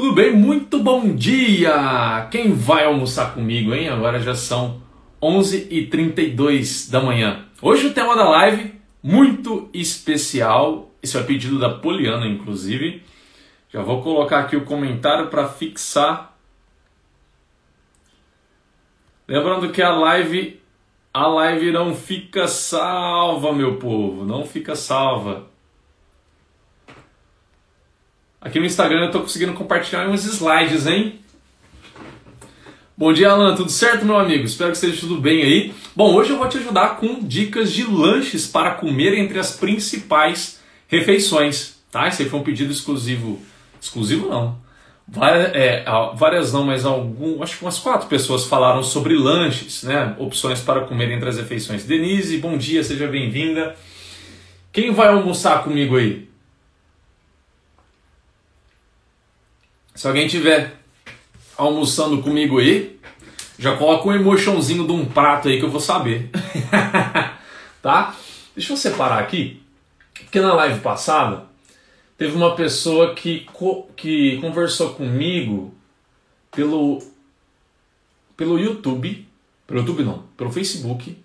Tudo bem? Muito bom dia! Quem vai almoçar comigo, hein? Agora já são 11h32 da manhã. Hoje o tema da live, muito especial. Esse é o pedido da Poliana, inclusive. Já vou colocar aqui o comentário para fixar. Lembrando que a live a live não fica salva, meu povo, não fica salva. Aqui no Instagram eu tô conseguindo compartilhar uns slides, hein? Bom dia, Alan. Tudo certo, meu amigo? Espero que esteja tudo bem aí. Bom, hoje eu vou te ajudar com dicas de lanches para comer entre as principais refeições, tá? Esse aí foi um pedido exclusivo. Exclusivo não. Várias, é, várias não, mas algum, acho que umas quatro pessoas falaram sobre lanches, né? Opções para comer entre as refeições. Denise, bom dia, seja bem-vinda. Quem vai almoçar comigo aí? Se alguém tiver almoçando comigo aí, já coloca um emotionzinho de um prato aí que eu vou saber. tá? Deixa eu separar aqui, porque na live passada teve uma pessoa que, que conversou comigo pelo, pelo YouTube, pelo YouTube não, pelo Facebook,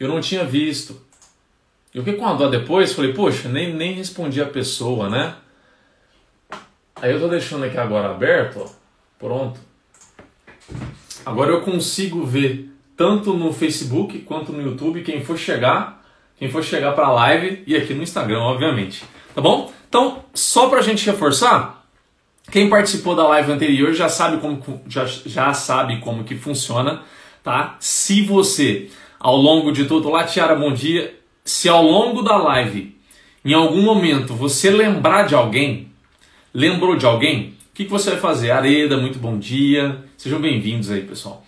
eu não tinha visto. Eu fiquei com a dó depois, falei, poxa, nem, nem respondi a pessoa, né? Aí eu tô deixando aqui agora aberto, ó. Pronto. Agora eu consigo ver tanto no Facebook quanto no YouTube quem for chegar, quem for chegar para a live e aqui no Instagram, obviamente. Tá bom? Então, só pra gente reforçar, quem participou da live anterior já sabe como já, já sabe como que funciona, tá? Se você ao longo de todo lá, Tiara, bom dia. Se ao longo da live, em algum momento você lembrar de alguém, Lembrou de alguém? O que, você vai fazer? Areda, muito bom dia. Sejam bem-vindos aí, pessoal.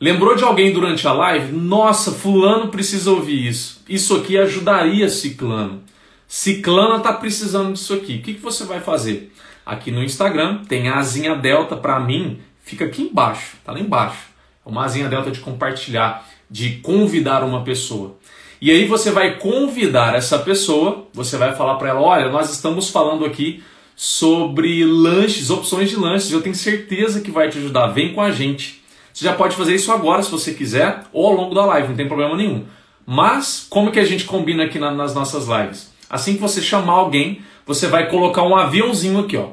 Lembrou de alguém durante a live? Nossa, fulano precisa ouvir isso. Isso aqui ajudaria Ciclano. Ciclana está precisando disso aqui. O que, que você vai fazer? Aqui no Instagram tem a asinha delta para mim, fica aqui embaixo, tá lá embaixo. É uma asinha delta de compartilhar, de convidar uma pessoa. E aí você vai convidar essa pessoa, você vai falar para ela, olha, nós estamos falando aqui sobre lanches, opções de lanches. Eu tenho certeza que vai te ajudar. Vem com a gente. Você já pode fazer isso agora se você quiser, ou ao longo da live, não tem problema nenhum. Mas como que a gente combina aqui na, nas nossas lives? Assim que você chamar alguém, você vai colocar um aviãozinho aqui, ó.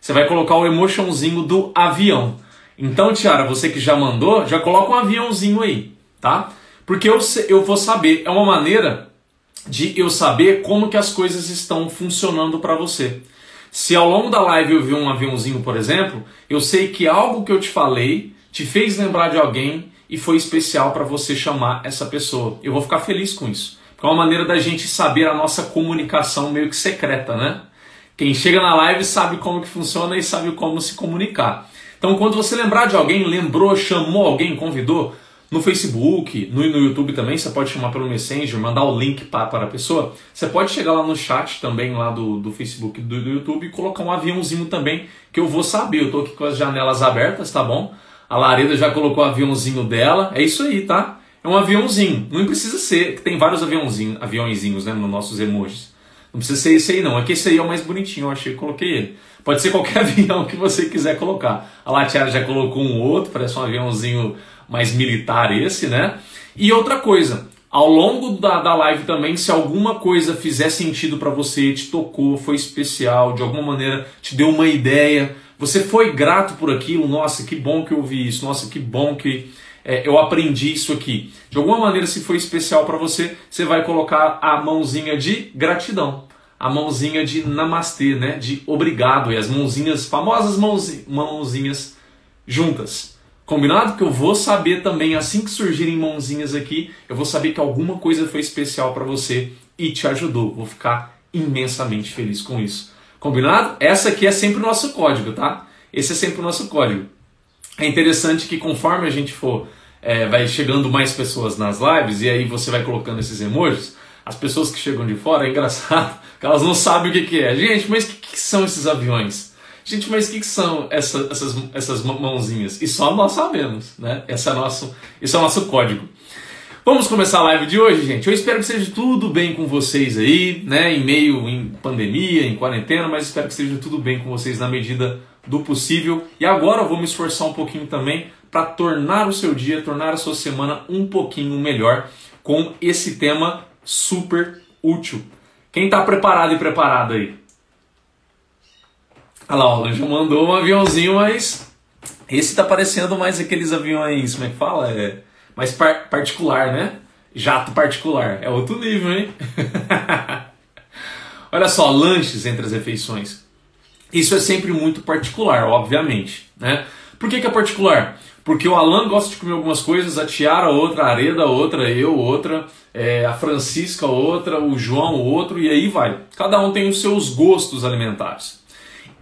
Você vai colocar o emotionzinho do avião. Então, Tiara, você que já mandou, já coloca um aviãozinho aí, tá? Porque eu, eu vou saber, é uma maneira de eu saber como que as coisas estão funcionando para você. Se ao longo da live eu vi um aviãozinho, por exemplo, eu sei que algo que eu te falei te fez lembrar de alguém e foi especial para você chamar essa pessoa. Eu vou ficar feliz com isso. Porque é uma maneira da gente saber a nossa comunicação meio que secreta, né? Quem chega na live sabe como que funciona e sabe como se comunicar. Então, quando você lembrar de alguém, lembrou, chamou alguém, convidou, no Facebook, no, no YouTube também, você pode chamar pelo Messenger, mandar o link para, para a pessoa. Você pode chegar lá no chat também, lá do, do Facebook do, do YouTube, e colocar um aviãozinho também, que eu vou saber. Eu estou aqui com as janelas abertas, tá bom? A Lareda já colocou o aviãozinho dela. É isso aí, tá? É um aviãozinho. Não precisa ser, tem vários aviãozinhos, aviãozinhos né, nos nossos emojis. Não precisa ser esse aí não. Aqui esse aí é o mais bonitinho, eu achei que coloquei ele. Pode ser qualquer avião que você quiser colocar. A Latiara já colocou um outro, parece um aviãozinho mais militar esse, né? E outra coisa, ao longo da, da live também, se alguma coisa fizer sentido para você, te tocou, foi especial, de alguma maneira te deu uma ideia, você foi grato por aquilo, nossa, que bom que eu ouvi isso, nossa, que bom que é, eu aprendi isso aqui. De alguma maneira, se foi especial para você, você vai colocar a mãozinha de gratidão, a mãozinha de namastê, né? De obrigado, e as mãozinhas, famosas mãozinhas juntas. Combinado? Que eu vou saber também, assim que surgirem mãozinhas aqui, eu vou saber que alguma coisa foi especial para você e te ajudou. Vou ficar imensamente feliz com isso. Combinado? Essa aqui é sempre o nosso código, tá? Esse é sempre o nosso código. É interessante que conforme a gente for, é, vai chegando mais pessoas nas lives e aí você vai colocando esses emojis, as pessoas que chegam de fora, é engraçado, que elas não sabem o que, que é. Gente, mas o que, que são esses aviões? Gente, mas o que, que são essa, essas, essas mãozinhas? E só nós sabemos, né? Esse é, nosso, esse é o nosso código. Vamos começar a live de hoje, gente. Eu espero que seja tudo bem com vocês aí, né? Em meio em pandemia, em quarentena, mas espero que seja tudo bem com vocês na medida do possível. E agora eu vou me esforçar um pouquinho também para tornar o seu dia, tornar a sua semana um pouquinho melhor com esse tema super útil. Quem está preparado e preparado aí? Olha lá, o já mandou um aviãozinho, mas esse está parecendo mais aqueles aviões, como é que fala? É mais par particular, né? Jato particular. É outro nível, hein? Olha só, lanches entre as refeições. Isso é sempre muito particular, obviamente. Né? Por que, que é particular? Porque o Alan gosta de comer algumas coisas, a Tiara outra, a Areda outra, eu outra, é, a Francisca outra, o João outro, e aí vai. Cada um tem os seus gostos alimentares.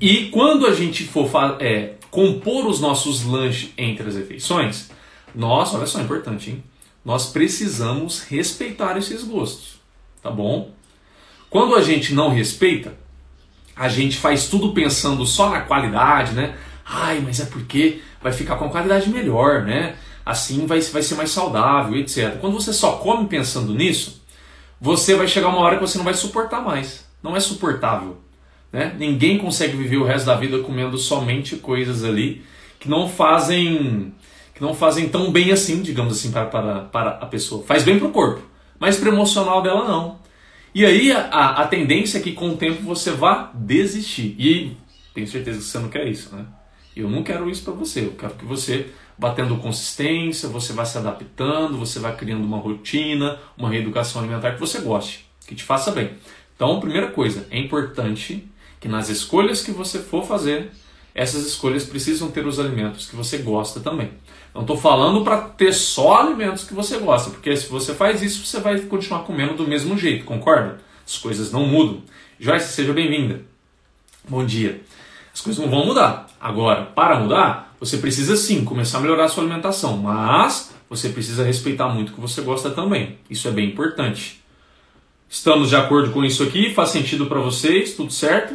E quando a gente for é, compor os nossos lanches entre as refeições, nós, olha só, é importante, hein? Nós precisamos respeitar esses gostos, tá bom? Quando a gente não respeita, a gente faz tudo pensando só na qualidade, né? Ai, mas é porque vai ficar com qualidade melhor, né? Assim vai, vai ser mais saudável, etc. Quando você só come pensando nisso, você vai chegar uma hora que você não vai suportar mais. Não é suportável. Né? Ninguém consegue viver o resto da vida comendo somente coisas ali que não fazem que não fazem tão bem assim, digamos assim, para, para, para a pessoa. Faz bem para o corpo, mas para emocional dela não. E aí a, a tendência é que com o tempo você vá desistir. E tenho certeza que você não quer isso, né? Eu não quero isso para você. Eu quero que você vá tendo consistência, você vá se adaptando, você vá criando uma rotina, uma reeducação alimentar que você goste, que te faça bem. Então, primeira coisa, é importante que nas escolhas que você for fazer, essas escolhas precisam ter os alimentos que você gosta também. Não estou falando para ter só alimentos que você gosta, porque se você faz isso, você vai continuar comendo do mesmo jeito, concorda? As coisas não mudam. Joyce, seja bem-vinda. Bom dia. As coisas não vão mudar. Agora, para mudar, você precisa sim começar a melhorar a sua alimentação, mas você precisa respeitar muito o que você gosta também. Isso é bem importante. Estamos de acordo com isso aqui? Faz sentido para vocês? Tudo certo?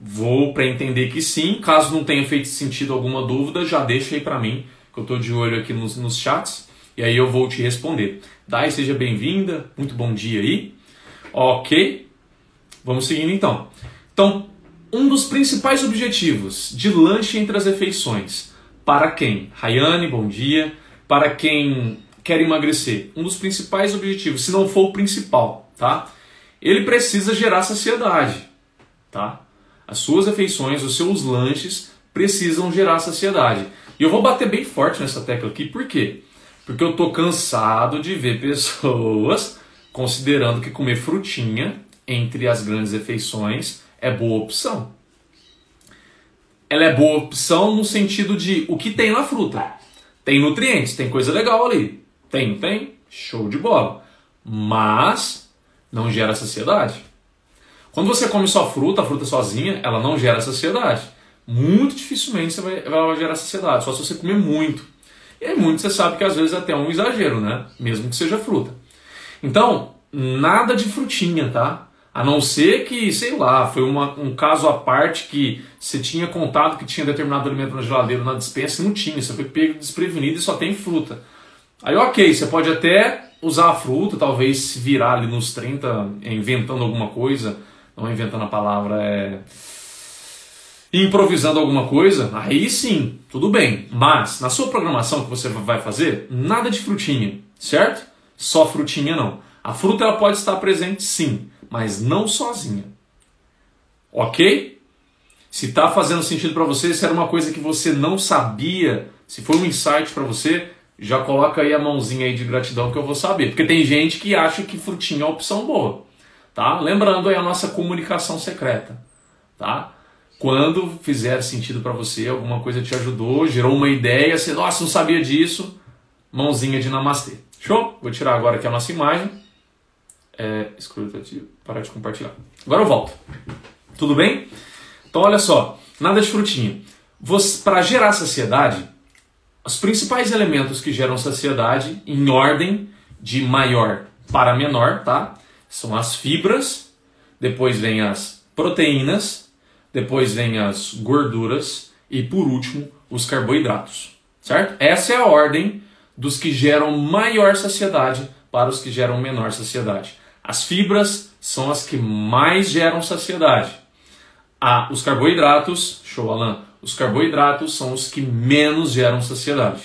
Vou para entender que sim. Caso não tenha feito sentido alguma dúvida, já deixa aí para mim que eu estou de olho aqui nos, nos chats, e aí eu vou te responder. Dai, seja bem-vinda, muito bom dia aí. Ok, vamos seguindo então. Então, um dos principais objetivos de lanche entre as refeições, para quem? Rayane, bom dia. Para quem quer emagrecer, um dos principais objetivos, se não for o principal, tá? Ele precisa gerar saciedade, tá? As suas refeições, os seus lanches precisam gerar saciedade. E eu vou bater bem forte nessa tecla aqui, por quê? Porque eu tô cansado de ver pessoas considerando que comer frutinha entre as grandes refeições é boa opção. Ela é boa opção no sentido de o que tem na fruta. Tem nutrientes, tem coisa legal ali. Tem, tem, show de bola. Mas não gera saciedade. Quando você come só fruta, a fruta sozinha, ela não gera saciedade muito dificilmente você vai, vai gerar saciedade, só se você comer muito. E aí muito você sabe que às vezes é até um exagero, né? Mesmo que seja fruta. Então, nada de frutinha, tá? A não ser que, sei lá, foi uma, um caso à parte que você tinha contado que tinha determinado alimento na geladeira, na dispensa, e não tinha. Você foi pego desprevenido e só tem fruta. Aí, ok, você pode até usar a fruta, talvez virar ali nos 30, inventando alguma coisa. Não inventando a palavra, é improvisando alguma coisa, aí sim, tudo bem. Mas na sua programação que você vai fazer, nada de frutinha, certo? Só frutinha não. A fruta ela pode estar presente sim, mas não sozinha. Ok? Se está fazendo sentido para você, se era uma coisa que você não sabia, se foi um insight para você, já coloca aí a mãozinha aí de gratidão que eu vou saber. Porque tem gente que acha que frutinha é uma opção boa. Tá? Lembrando aí a nossa comunicação secreta. Tá? Quando fizer sentido para você, alguma coisa te ajudou, gerou uma ideia, você, nossa, não sabia disso, mãozinha de namastê. Show? Vou tirar agora aqui a nossa imagem. É, excludativo, parar de compartilhar. Agora eu volto. Tudo bem? Então olha só, nada de frutinha. Para gerar saciedade, os principais elementos que geram saciedade, em ordem de maior para menor, tá? São as fibras, depois vem as proteínas, depois vem as gorduras e por último os carboidratos, certo? Essa é a ordem dos que geram maior saciedade para os que geram menor saciedade. As fibras são as que mais geram saciedade. Ah, os carboidratos, show Alan, os carboidratos são os que menos geram saciedade.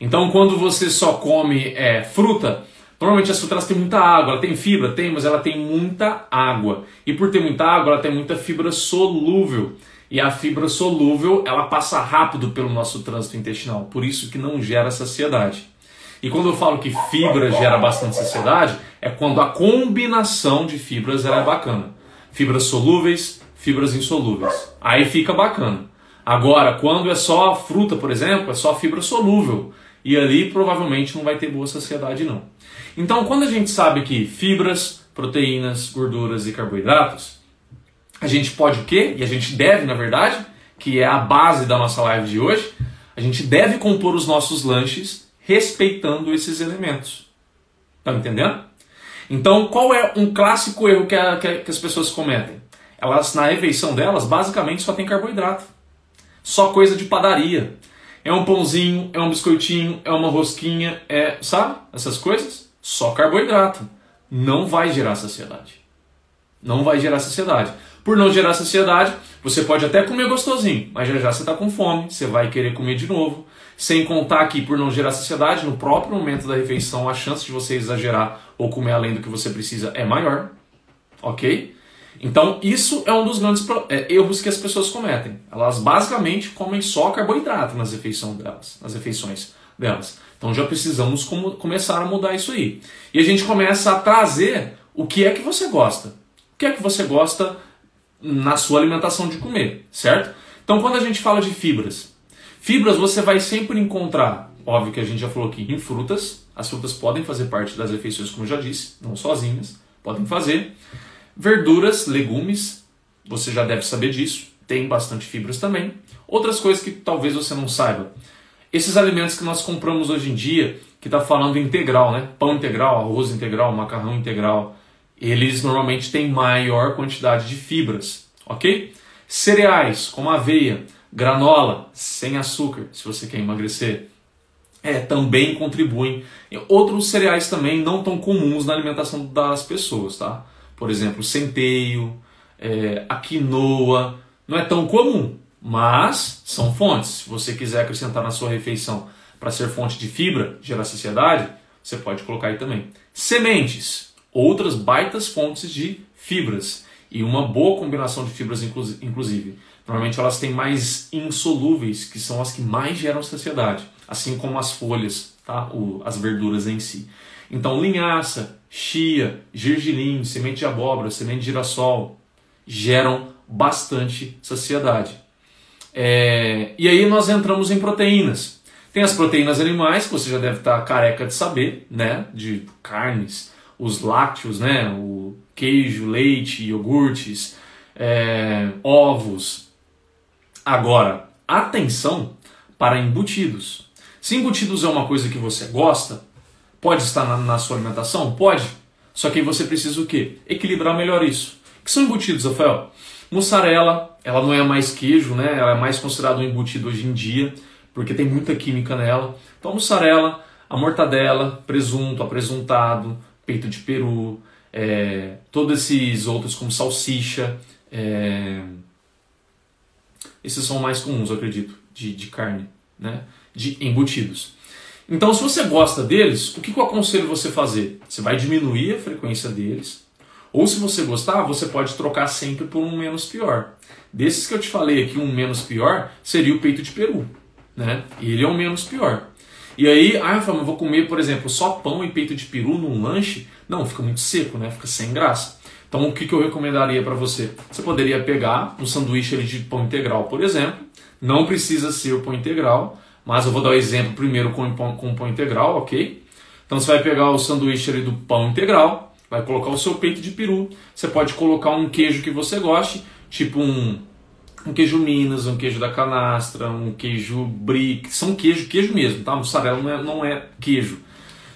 Então, quando você só come é, fruta, normalmente as frutas têm muita água, ela tem fibra, tem, mas ela tem muita água. E por ter muita água, ela tem muita fibra solúvel. E a fibra solúvel, ela passa rápido pelo nosso trânsito intestinal, por isso que não gera saciedade. E quando eu falo que fibra gera bastante saciedade, é quando a combinação de fibras é bacana. Fibras solúveis, fibras insolúveis. Aí fica bacana. Agora, quando é só fruta, por exemplo, é só fibra solúvel. E ali provavelmente não vai ter boa saciedade, não. Então, quando a gente sabe que fibras, proteínas, gorduras e carboidratos, a gente pode o quê? E a gente deve, na verdade, que é a base da nossa live de hoje, a gente deve compor os nossos lanches respeitando esses elementos. Tá entendendo? Então, qual é um clássico erro que, a, que, a, que as pessoas cometem? Elas, na refeição delas, basicamente só tem carboidrato. Só coisa de padaria. É um pãozinho, é um biscoitinho, é uma rosquinha, é, sabe? Essas coisas. Só carboidrato. Não vai gerar saciedade. Não vai gerar saciedade. Por não gerar saciedade, você pode até comer gostosinho, mas já já você está com fome, você vai querer comer de novo. Sem contar que, por não gerar saciedade, no próprio momento da refeição, a chance de você exagerar ou comer além do que você precisa é maior. Ok? Então, isso é um dos grandes é, erros que as pessoas cometem. Elas basicamente comem só carboidrato nas refeições delas. Nas refeições delas. Então, já precisamos começar a mudar isso aí. E a gente começa a trazer o que é que você gosta. O que é que você gosta na sua alimentação de comer, certo? Então, quando a gente fala de fibras, Fibras você vai sempre encontrar, óbvio que a gente já falou aqui, em frutas. As frutas podem fazer parte das refeições, como eu já disse, não sozinhas, podem fazer. Verduras, legumes, você já deve saber disso, tem bastante fibras também. Outras coisas que talvez você não saiba. Esses alimentos que nós compramos hoje em dia, que está falando integral, né? Pão integral, arroz integral, macarrão integral, eles normalmente têm maior quantidade de fibras, ok? Cereais, como aveia, Granola, sem açúcar, se você quer emagrecer. É, também contribuem. Outros cereais também não tão comuns na alimentação das pessoas, tá? Por exemplo, centeio, é, a quinoa, não é tão comum, mas são fontes. Se você quiser acrescentar na sua refeição para ser fonte de fibra, gerar saciedade, você pode colocar aí também. Sementes, outras baitas fontes de fibras e uma boa combinação de fibras, inclusive. Normalmente elas têm mais insolúveis, que são as que mais geram saciedade, assim como as folhas, tá? O, as verduras em si. Então, linhaça, chia, gergelim, semente de abóbora, semente de girassol geram bastante saciedade. É, e aí nós entramos em proteínas. Tem as proteínas animais, que você já deve estar careca de saber, né? De carnes, os lácteos, né? O queijo, leite, iogurtes, é, ovos, Agora, atenção para embutidos. Se embutidos é uma coisa que você gosta, pode estar na, na sua alimentação? Pode. Só que você precisa o quê? Equilibrar melhor isso. O que são embutidos, Rafael? Mussarela, ela não é mais queijo, né? Ela é mais considerada um embutido hoje em dia, porque tem muita química nela. Então, mussarela, a mortadela, presunto, apresuntado, peito de peru, é, todos esses outros como salsicha, é, esses são mais comuns, acredito, de, de carne, né? de embutidos. Então, se você gosta deles, o que, que eu aconselho você fazer? Você vai diminuir a frequência deles, ou se você gostar, você pode trocar sempre por um menos pior. Desses que eu te falei aqui, um menos pior seria o peito de peru. Né? Ele é o menos pior. E aí, ah, eu vou comer, por exemplo, só pão e peito de peru num lanche. Não, fica muito seco, né? Fica sem graça. Então, o que, que eu recomendaria para você? Você poderia pegar um sanduíche de pão integral, por exemplo. Não precisa ser o pão integral, mas eu vou dar o exemplo primeiro com pão, com pão integral, ok? Então, você vai pegar o sanduíche do pão integral, vai colocar o seu peito de peru. Você pode colocar um queijo que você goste, tipo um, um queijo Minas, um queijo da canastra, um queijo brie, são queijo, queijo mesmo, tá? Mussarela não é, não é queijo.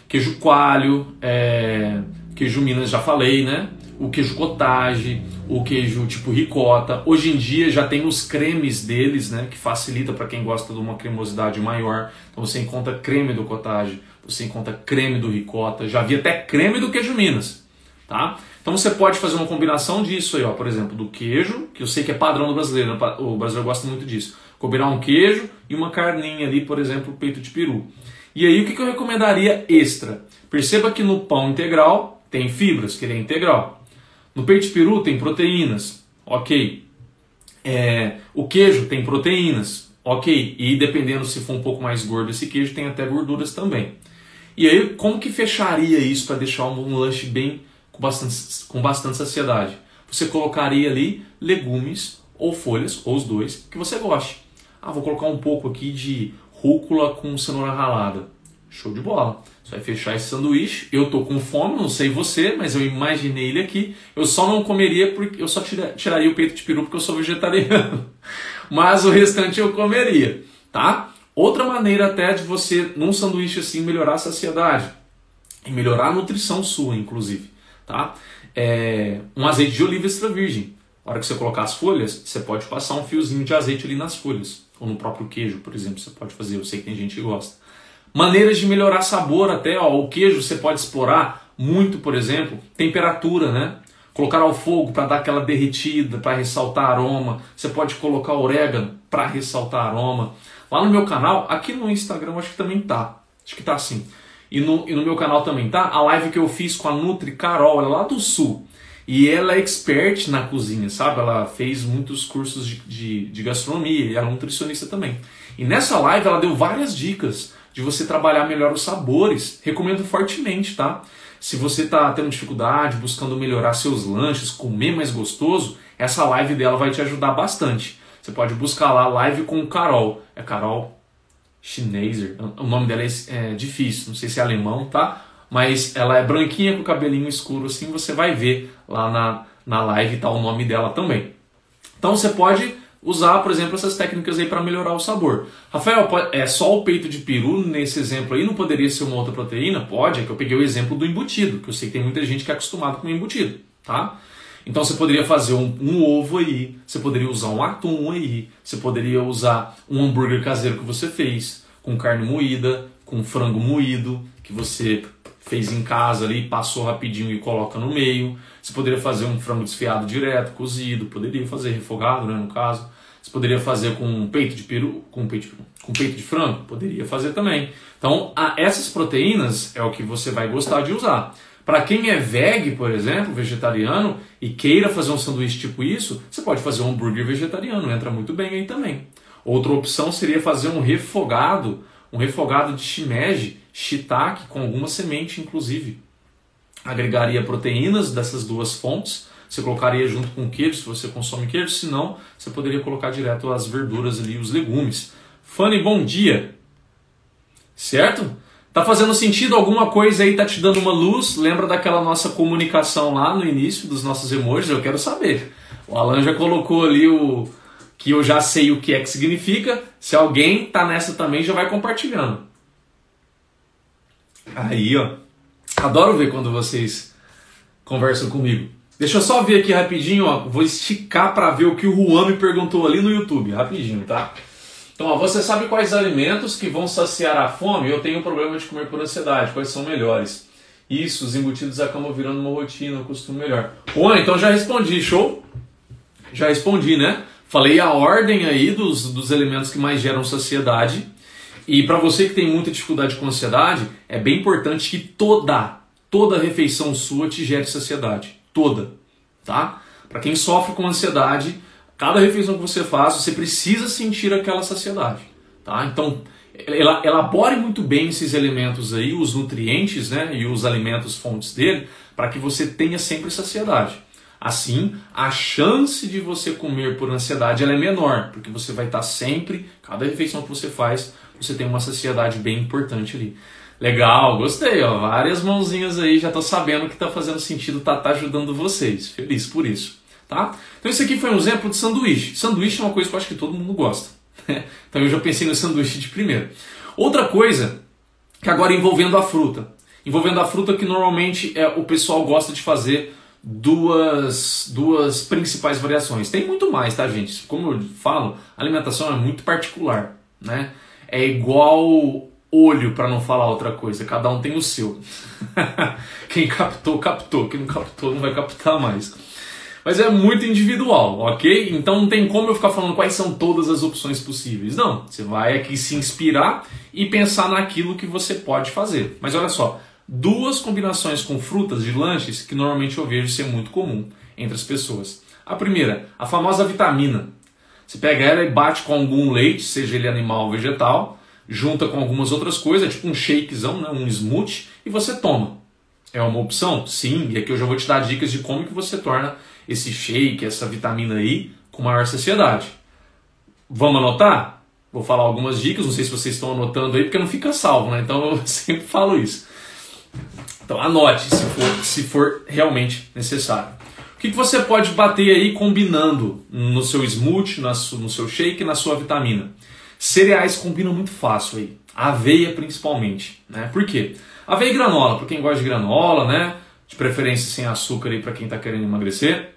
Queijo coalho, é, queijo Minas, já falei, né? o queijo cottage, o queijo tipo ricota. Hoje em dia já tem os cremes deles, né, que facilita para quem gosta de uma cremosidade maior. Então você encontra creme do cottage, você encontra creme do ricota, já vi até creme do queijo Minas, tá? Então você pode fazer uma combinação disso aí, ó, por exemplo, do queijo, que eu sei que é padrão do brasileiro, né? o brasileiro gosta muito disso. Combinar um queijo e uma carninha ali, por exemplo, peito de peru. E aí o que eu recomendaria extra? Perceba que no pão integral tem fibras, que ele é integral. No peito de peru tem proteínas, ok. É, o queijo tem proteínas, ok. E dependendo se for um pouco mais gordo esse queijo, tem até gorduras também. E aí, como que fecharia isso para deixar um lanche bem com bastante, com bastante saciedade? Você colocaria ali legumes ou folhas, ou os dois, que você goste. Ah, vou colocar um pouco aqui de rúcula com cenoura ralada. Show de bola. Você vai fechar esse sanduíche. Eu tô com fome, não sei você, mas eu imaginei ele aqui. Eu só não comeria porque eu só tira, tiraria o peito de peru porque eu sou vegetariano. Mas o restante eu comeria, tá? Outra maneira até de você, num sanduíche assim, melhorar a saciedade e melhorar a nutrição sua, inclusive, tá? É um azeite de oliva extra virgem. Na hora que você colocar as folhas, você pode passar um fiozinho de azeite ali nas folhas. Ou no próprio queijo, por exemplo, você pode fazer. Eu sei que tem gente que gosta. Maneiras de melhorar sabor até, ó, o queijo você pode explorar muito, por exemplo, temperatura, né? Colocar ao fogo para dar aquela derretida, para ressaltar aroma. Você pode colocar orégano para ressaltar aroma. Lá no meu canal, aqui no Instagram acho que também tá. Acho que tá assim. E no, e no meu canal também tá. A live que eu fiz com a Nutri Carol, ela é lá do sul. E ela é expert na cozinha, sabe? Ela fez muitos cursos de, de, de gastronomia e ela é nutricionista também. E nessa live ela deu várias dicas de você trabalhar melhor os sabores. Recomendo fortemente, tá? Se você está tendo dificuldade, buscando melhorar seus lanches, comer mais gostoso, essa live dela vai te ajudar bastante. Você pode buscar lá live com Carol. É Carol Schneezer. O nome dela é, é difícil, não sei se é alemão, tá? Mas ela é branquinha com cabelinho escuro assim, você vai ver lá na, na live tá o nome dela também. Então você pode usar, por exemplo, essas técnicas aí para melhorar o sabor. Rafael, é só o peito de peru nesse exemplo aí? Não poderia ser uma outra proteína? Pode, é que eu peguei o exemplo do embutido, que eu sei que tem muita gente que é acostumado com embutido, tá? Então você poderia fazer um, um, ovo aí, você poderia usar um atum aí, você poderia usar um hambúrguer caseiro que você fez, com carne moída, com frango moído, que você fez em casa ali, passou rapidinho e coloca no meio. Você poderia fazer um frango desfiado direto, cozido, poderia fazer refogado, né, no caso. Você poderia fazer com peito de peru, com peito de, com peito de frango, poderia fazer também. Então, a, essas proteínas é o que você vai gostar de usar. Para quem é veg, por exemplo, vegetariano, e queira fazer um sanduíche tipo isso, você pode fazer um hambúrguer vegetariano, entra muito bem aí também. Outra opção seria fazer um refogado, um refogado de shimeji, shiitake, com alguma semente inclusive. Agregaria proteínas dessas duas fontes, você colocaria junto com queijo, se você consome queijo, se não, você poderia colocar direto as verduras ali, os legumes. Fanny, bom dia! Certo? Tá fazendo sentido alguma coisa aí? Tá te dando uma luz? Lembra daquela nossa comunicação lá no início dos nossos emojis? Eu quero saber. O Alan já colocou ali o que eu já sei o que é que significa. Se alguém tá nessa também, já vai compartilhando. Aí, ó. Adoro ver quando vocês conversam comigo. Deixa eu só ver aqui rapidinho, ó. Vou esticar para ver o que o Juan me perguntou ali no YouTube, rapidinho, tá? Então, ó, você sabe quais alimentos que vão saciar a fome? Eu tenho um problema de comer por ansiedade, quais são melhores? Isso, os embutidos acabam virando uma rotina, um costume melhor. Juan, então já respondi, show? Já respondi, né? Falei a ordem aí dos, dos elementos que mais geram saciedade. E para você que tem muita dificuldade com ansiedade, é bem importante que toda, toda refeição sua te gere saciedade toda, tá? Para quem sofre com ansiedade, cada refeição que você faz, você precisa sentir aquela saciedade, tá? Então, elabore muito bem esses elementos aí, os nutrientes, né, e os alimentos fontes dele, para que você tenha sempre saciedade. Assim, a chance de você comer por ansiedade é menor, porque você vai estar sempre, cada refeição que você faz, você tem uma saciedade bem importante ali. Legal, gostei, ó. Várias mãozinhas aí, já tô sabendo que tá fazendo sentido, tá, tá ajudando vocês. Feliz por isso, tá? Então esse aqui foi um exemplo de sanduíche. Sanduíche é uma coisa que eu acho que todo mundo gosta. então eu já pensei no sanduíche de primeiro. Outra coisa, que agora envolvendo a fruta. Envolvendo a fruta que normalmente é, o pessoal gosta de fazer duas, duas principais variações. Tem muito mais, tá, gente? Como eu falo, alimentação é muito particular, né? É igual olho para não falar outra coisa, cada um tem o seu. Quem captou, captou, quem não captou não vai captar mais. Mas é muito individual, ok? Então não tem como eu ficar falando quais são todas as opções possíveis. Não, você vai aqui se inspirar e pensar naquilo que você pode fazer. Mas olha só, duas combinações com frutas de lanches que normalmente eu vejo ser muito comum entre as pessoas. A primeira, a famosa vitamina. Você pega ela e bate com algum leite, seja ele animal ou vegetal, junta com algumas outras coisas, tipo um shakezão, né, um smoothie, e você toma. É uma opção? Sim, e aqui eu já vou te dar dicas de como que você torna esse shake, essa vitamina I com maior saciedade. Vamos anotar? Vou falar algumas dicas, não sei se vocês estão anotando aí, porque não fica salvo, né? Então eu sempre falo isso. Então anote se for, se for realmente necessário. O que, que você pode bater aí combinando no seu smoothie, no seu shake, na sua vitamina? Cereais combinam muito fácil aí. Aveia principalmente. Né? Por quê? Aveia e granola, para quem gosta de granola, né? De preferência sem açúcar aí para quem está querendo emagrecer,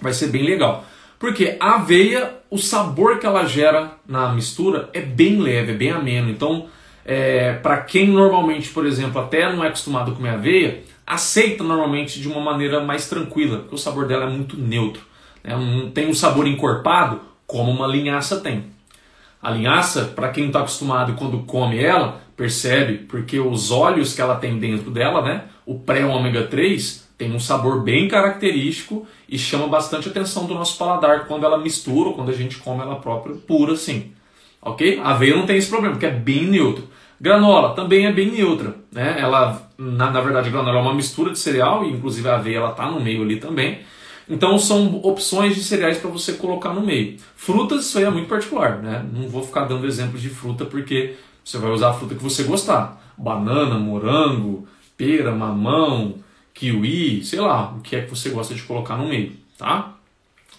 vai ser bem legal. Porque a aveia, o sabor que ela gera na mistura é bem leve, é bem ameno. Então, é, para quem normalmente, por exemplo, até não é acostumado a comer aveia, aceita normalmente de uma maneira mais tranquila, porque o sabor dela é muito neutro. Né? Não tem um sabor encorpado como uma linhaça tem. A linhaça, para quem não está acostumado quando come ela, percebe porque os óleos que ela tem dentro dela, né, o pré-ômega 3, tem um sabor bem característico e chama bastante atenção do nosso paladar quando ela mistura ou quando a gente come ela própria pura assim. Ok? A aveia não tem esse problema, porque é bem neutro. Granola também é bem neutra. Né? Ela, na, na verdade, granola é uma mistura de cereal e inclusive a aveia ela está no meio ali também. Então são opções de cereais para você colocar no meio. Frutas, isso aí é muito particular, né? Não vou ficar dando exemplos de fruta porque você vai usar a fruta que você gostar. Banana, morango, pera, mamão, kiwi, sei lá, o que é que você gosta de colocar no meio, tá?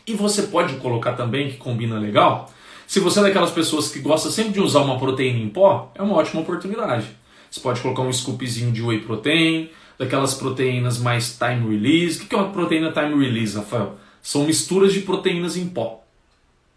E você pode colocar também, que combina legal, se você é daquelas pessoas que gosta sempre de usar uma proteína em pó, é uma ótima oportunidade. Você pode colocar um scoopzinho de whey protein, daquelas proteínas mais time release. O que é uma proteína time release, Rafael? São misturas de proteínas em pó,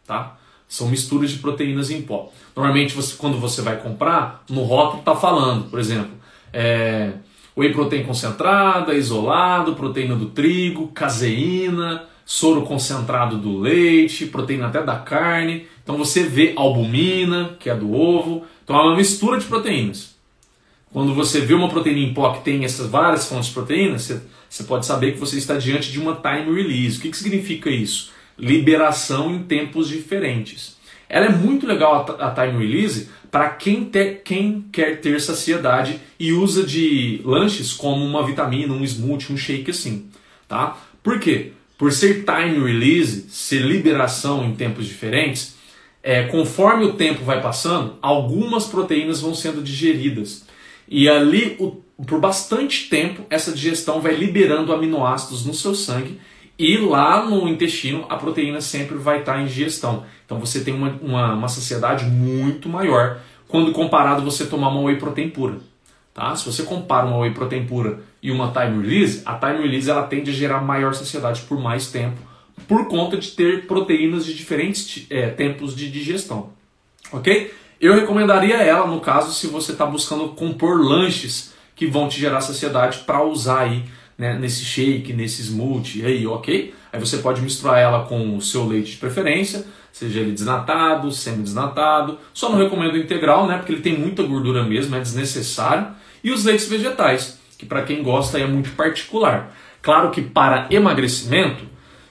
tá? São misturas de proteínas em pó. Normalmente, você, quando você vai comprar, no rótulo está falando, por exemplo, é, whey protein concentrada, isolado, proteína do trigo, caseína, soro concentrado do leite, proteína até da carne. Então você vê albumina, que é do ovo. Então é uma mistura de proteínas. Quando você vê uma proteína em pó que tem essas várias fontes de proteínas, você, você pode saber que você está diante de uma time release. O que, que significa isso? Liberação em tempos diferentes. Ela é muito legal a, a time release para quem, quem quer ter saciedade e usa de lanches como uma vitamina, um smoothie, um shake assim. Tá? Por quê? Por ser time release, ser liberação em tempos diferentes, é, conforme o tempo vai passando, algumas proteínas vão sendo digeridas. E ali, o, por bastante tempo, essa digestão vai liberando aminoácidos no seu sangue e lá no intestino a proteína sempre vai estar em digestão. Então você tem uma, uma, uma saciedade muito maior quando comparado você tomar uma whey protein pura. Tá? Se você compara uma whey protein pura e uma time release, a time release ela tende a gerar maior saciedade por mais tempo por conta de ter proteínas de diferentes é, tempos de digestão. Ok? Eu recomendaria ela, no caso, se você está buscando compor lanches que vão te gerar saciedade para usar aí né, nesse shake, nesse smoothie aí, ok? Aí você pode misturar ela com o seu leite de preferência, seja ele desnatado, semi-desnatado. Só não recomendo integral, né? Porque ele tem muita gordura mesmo, é desnecessário. E os leites vegetais, que para quem gosta é muito particular. Claro que para emagrecimento,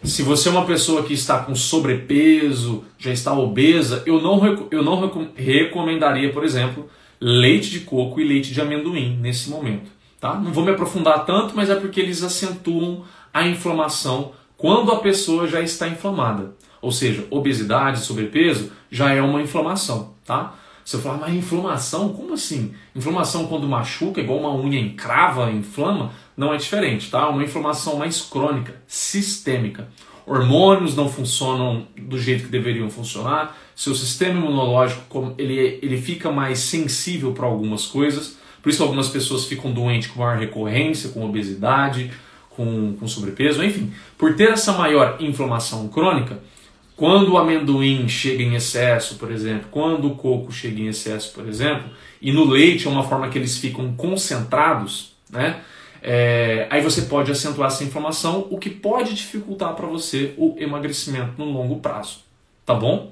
se você é uma pessoa que está com sobrepeso, já está obesa, eu não, eu não recomendaria, por exemplo, leite de coco e leite de amendoim nesse momento. Tá? Não vou me aprofundar tanto, mas é porque eles acentuam a inflamação quando a pessoa já está inflamada. Ou seja, obesidade, sobrepeso já é uma inflamação. Tá? Você fala, mas inflamação? Como assim? Inflamação quando machuca, igual uma unha encrava, inflama? Não é diferente, tá? Uma inflamação mais crônica, sistêmica. Hormônios não funcionam do jeito que deveriam funcionar, seu sistema imunológico ele, ele fica mais sensível para algumas coisas, por isso algumas pessoas ficam doentes com maior recorrência, com obesidade, com, com sobrepeso, enfim. Por ter essa maior inflamação crônica, quando o amendoim chega em excesso, por exemplo, quando o coco chega em excesso, por exemplo, e no leite é uma forma que eles ficam concentrados, né? É, aí você pode acentuar essa inflamação, o que pode dificultar para você o emagrecimento no longo prazo, tá bom?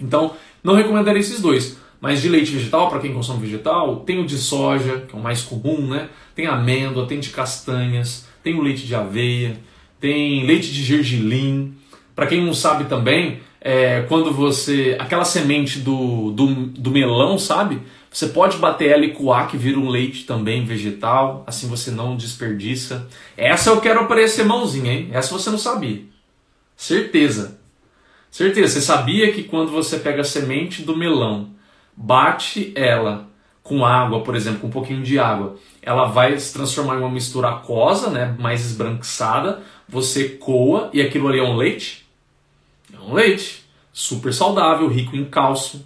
Então, não recomendaria esses dois. Mas de leite vegetal, para quem consome vegetal, tem o de soja, que é o mais comum, né? Tem amêndoa, tem de castanhas, tem o leite de aveia, tem leite de gergelim. Para quem não sabe também, é, quando você. aquela semente do, do, do melão, sabe? Você pode bater ela e coar, que vira um leite também vegetal, assim você não desperdiça. Essa eu quero aparecer mãozinha, hein? Essa você não sabia. Certeza. Certeza. Você sabia que quando você pega a semente do melão, bate ela com água, por exemplo, com um pouquinho de água, ela vai se transformar em uma mistura aquosa, né, mais esbranquiçada, você coa e aquilo ali é um leite? É um leite. Super saudável, rico em cálcio,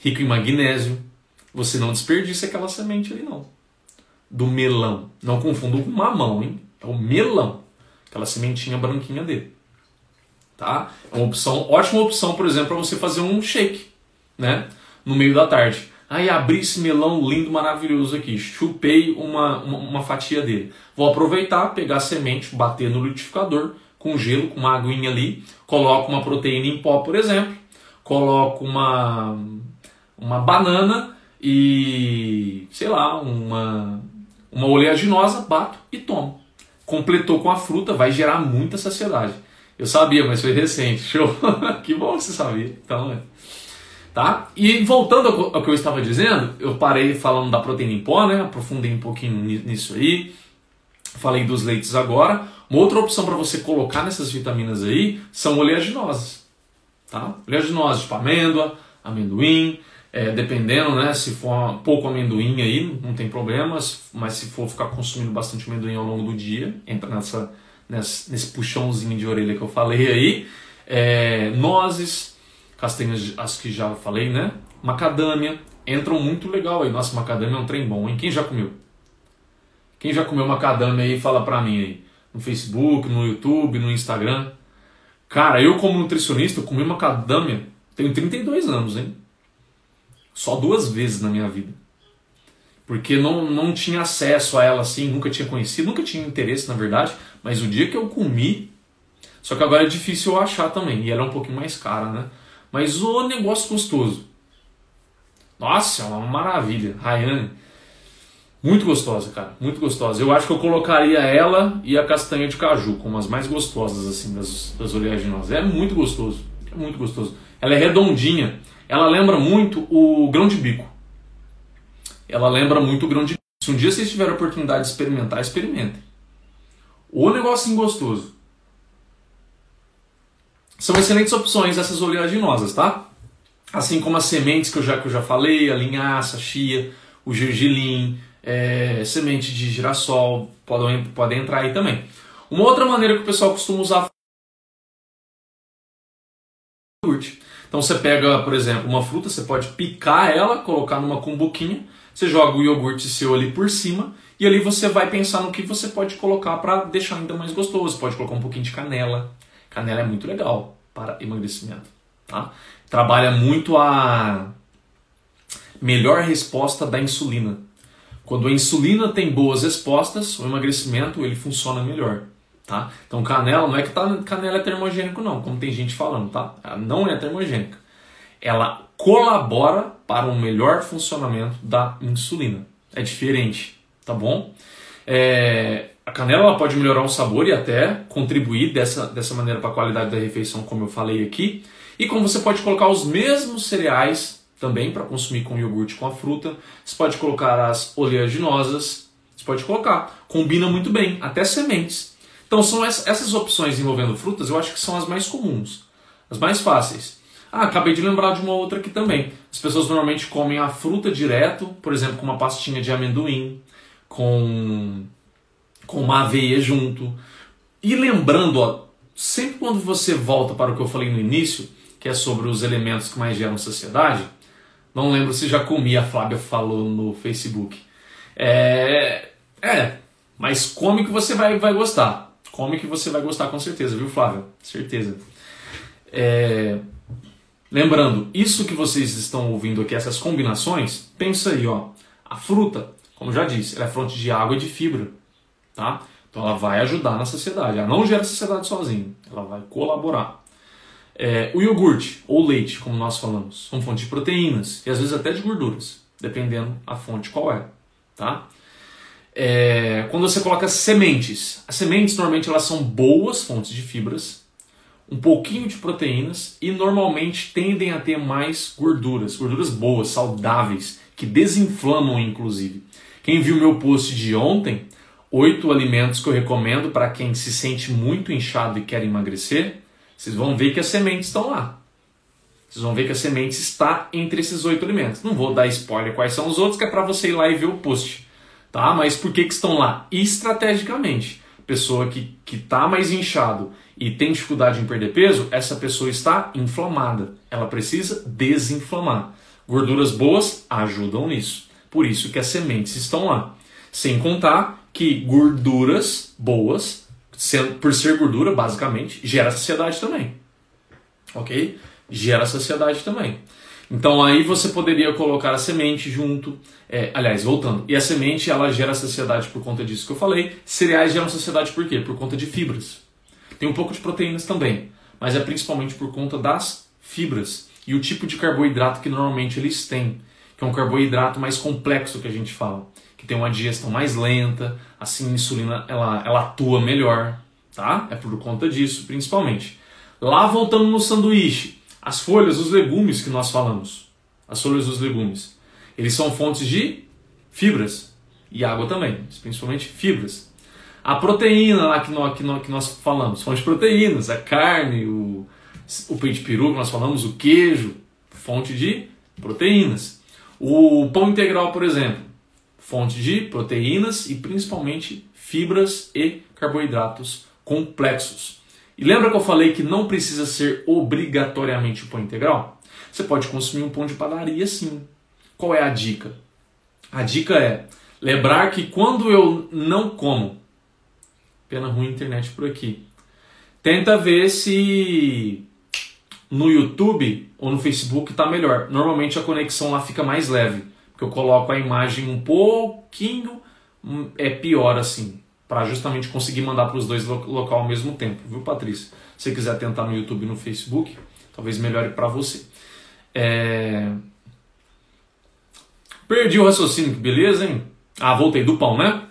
rico em magnésio. Você não desperdiça aquela semente ali, não. Do melão. Não confunda com mamão, hein? É o melão. Aquela sementinha branquinha dele. Tá? É uma opção, ótima opção, por exemplo, para você fazer um shake, né? No meio da tarde. Aí abri esse melão lindo, maravilhoso aqui. Chupei uma, uma, uma, fatia dele. Vou aproveitar, pegar a semente, bater no liquidificador com gelo, com uma aguinha ali. Coloco uma proteína em pó, por exemplo. Coloco uma, uma banana e, sei lá, uma, uma oleaginosa, bato e tomo. Completou com a fruta, vai gerar muita saciedade. Eu sabia, mas foi recente. Show! que bom que você sabia. Então, é. Tá? E voltando ao que eu estava dizendo, eu parei falando da proteína em pó, né? Aprofundei um pouquinho nisso aí. Falei dos leites agora. Uma outra opção para você colocar nessas vitaminas aí são oleaginosas. Tá? Oleaginosas, tipo amêndoa, amendoim, é, dependendo, né? Se for pouco amendoim aí, não tem problemas, mas se for ficar consumindo bastante amendoim ao longo do dia, entra nessa, nessa nesse puxãozinho de orelha que eu falei aí. É, nozes, castanhas, as que já falei, né? Macadâmia, entram muito legal aí. Nossa, macadâmia é um trem bom, hein? Quem já comeu? Quem já comeu macadâmia aí, fala pra mim aí. No Facebook, no YouTube, no Instagram. Cara, eu como nutricionista, eu comi macadâmia, tenho 32 anos, hein? Só duas vezes na minha vida. Porque não, não tinha acesso a ela assim, nunca tinha conhecido, nunca tinha interesse na verdade, mas o dia que eu comi, só que agora é difícil eu achar também, e ela é um pouquinho mais cara, né? Mas o negócio gostoso. Nossa, é uma maravilha. Rayane. Muito gostosa, cara. Muito gostosa. Eu acho que eu colocaria ela e a castanha de caju como as mais gostosas, assim, das, das oleaginosas. É muito gostoso. É muito gostoso. Ela é redondinha. Ela lembra muito o grão de bico. Ela lembra muito o grão de bico. Se um dia vocês tiverem a oportunidade de experimentar, experimentem. O negocinho gostoso. São excelentes opções essas oleaginosas, tá? Assim como as sementes que eu já, que eu já falei, a linhaça, a chia, o gergelim, é, semente de girassol, podem, podem entrar aí também. Uma outra maneira que o pessoal costuma usar iogurte. Então você pega, por exemplo, uma fruta, você pode picar ela, colocar numa cumbuquinha, você joga o iogurte seu ali por cima e ali você vai pensar no que você pode colocar para deixar ainda mais gostoso. Pode colocar um pouquinho de canela, Canela é muito legal para emagrecimento. Tá? Trabalha muito a melhor resposta da insulina. Quando a insulina tem boas respostas, o emagrecimento ele funciona melhor. Tá? Então canela não é que tá, canela é termogênico não, como tem gente falando, tá? Ela não é termogênica. Ela colabora para um melhor funcionamento da insulina. É diferente, tá bom? É, a canela ela pode melhorar o sabor e até contribuir dessa, dessa maneira para a qualidade da refeição, como eu falei aqui. E como você pode colocar os mesmos cereais também para consumir com iogurte com a fruta, você pode colocar as oleaginosas, você pode colocar, combina muito bem, até sementes. Então são essas opções envolvendo frutas, eu acho que são as mais comuns, as mais fáceis. Ah, acabei de lembrar de uma outra aqui também. As pessoas normalmente comem a fruta direto, por exemplo, com uma pastinha de amendoim, com com uma aveia junto. E lembrando, ó, sempre quando você volta para o que eu falei no início, que é sobre os elementos que mais geram sociedade, não lembro se já comi, a Flávia falou no Facebook. É, é mas come que você vai, vai gostar. Come que você vai gostar com certeza, viu, Flávia? Certeza. É, lembrando, isso que vocês estão ouvindo aqui, essas combinações, pensa aí, ó. A fruta, como já disse, ela é fonte de água e de fibra. tá? Então ela vai ajudar na saciedade. Ela não gera saciedade sozinha, ela vai colaborar. É, o iogurte ou leite, como nós falamos, são fontes de proteínas e às vezes até de gorduras, dependendo a fonte qual é, tá? É, quando você coloca sementes, as sementes normalmente elas são boas fontes de fibras, um pouquinho de proteínas e normalmente tendem a ter mais gorduras, gorduras boas, saudáveis, que desinflamam inclusive. Quem viu meu post de ontem, oito alimentos que eu recomendo para quem se sente muito inchado e quer emagrecer, vocês vão ver que as sementes estão lá. Vocês vão ver que a semente está entre esses oito alimentos. Não vou dar spoiler quais são os outros, que é para você ir lá e ver o post. Tá? Mas por que, que estão lá? Estrategicamente. Pessoa que está mais inchado e tem dificuldade em perder peso, essa pessoa está inflamada. Ela precisa desinflamar. Gorduras boas ajudam nisso. Por isso que as sementes estão lá. Sem contar que gorduras boas por ser gordura, basicamente, gera saciedade também. Ok? Gera saciedade também. Então aí você poderia colocar a semente junto. É, aliás, voltando. E a semente ela gera saciedade por conta disso que eu falei. Cereais geram saciedade por quê? Por conta de fibras. Tem um pouco de proteínas também, mas é principalmente por conta das fibras e o tipo de carboidrato que normalmente eles têm, que é um carboidrato mais complexo que a gente fala que tem uma digestão mais lenta, assim a insulina ela, ela atua melhor, tá? É por conta disso, principalmente. Lá voltando no sanduíche, as folhas, os legumes que nós falamos, as folhas dos legumes, eles são fontes de fibras e água também, principalmente fibras. A proteína lá que nós, que nós, que nós falamos, fonte de proteínas, a carne, o, o peito de peru que nós falamos, o queijo, fonte de proteínas. O pão integral, por exemplo, fonte de proteínas e principalmente fibras e carboidratos complexos. E lembra que eu falei que não precisa ser obrigatoriamente o pão integral? Você pode consumir um pão de padaria sim. Qual é a dica? A dica é lembrar que quando eu não como, pena ruim internet por aqui, tenta ver se no YouTube ou no Facebook está melhor. Normalmente a conexão lá fica mais leve que eu coloco a imagem um pouquinho hum, é pior assim, para justamente conseguir mandar para os dois lo local ao mesmo tempo, viu, Patrícia? Se você quiser tentar no YouTube e no Facebook, talvez melhore para você. É... Perdi o raciocínio, beleza, hein? Ah, voltei do pão, né?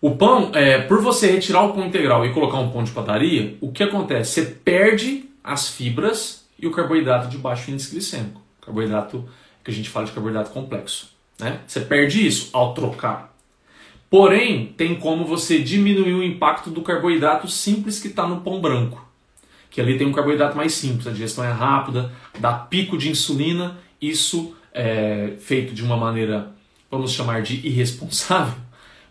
O pão, é, por você retirar o pão integral e colocar um pão de padaria, o que acontece? Você perde as fibras e o carboidrato de baixo índice glicêmico. Carboidrato que a gente fala de carboidrato complexo. Né? Você perde isso ao trocar. Porém, tem como você diminuir o impacto do carboidrato simples que está no pão branco. Que ali tem um carboidrato mais simples, a digestão é rápida, dá pico de insulina, isso é, feito de uma maneira, vamos chamar de irresponsável,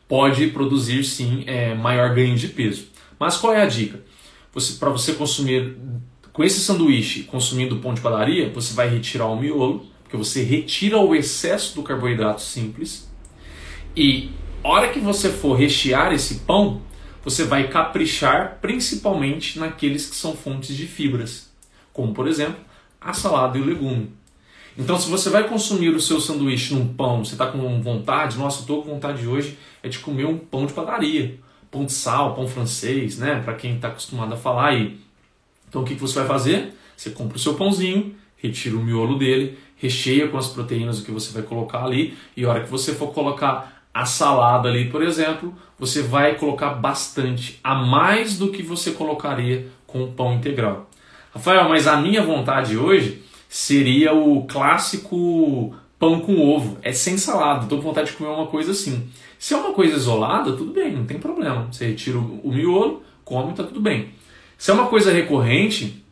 pode produzir sim é, maior ganho de peso. Mas qual é a dica? Para você consumir com esse sanduíche, consumindo pão de padaria, você vai retirar o miolo, porque você retira o excesso do carboidrato simples e hora que você for rechear esse pão, você vai caprichar principalmente naqueles que são fontes de fibras, como por exemplo a salada e o legume. Então, se você vai consumir o seu sanduíche num pão, você está com vontade, nossa, estou com vontade hoje é de comer um pão de padaria, pão de sal, pão francês, né? Para quem está acostumado a falar aí. Então, o que, que você vai fazer? Você compra o seu pãozinho, retira o miolo dele, recheia com as proteínas o que você vai colocar ali e a hora que você for colocar a salada ali, por exemplo, você vai colocar bastante, a mais do que você colocaria com o pão integral. Rafael, mas a minha vontade hoje seria o clássico pão com ovo. É sem salada, estou com vontade de comer uma coisa assim. Se é uma coisa isolada, tudo bem, não tem problema. Você retira o miolo, come, tá tudo bem. Se é uma coisa recorrente,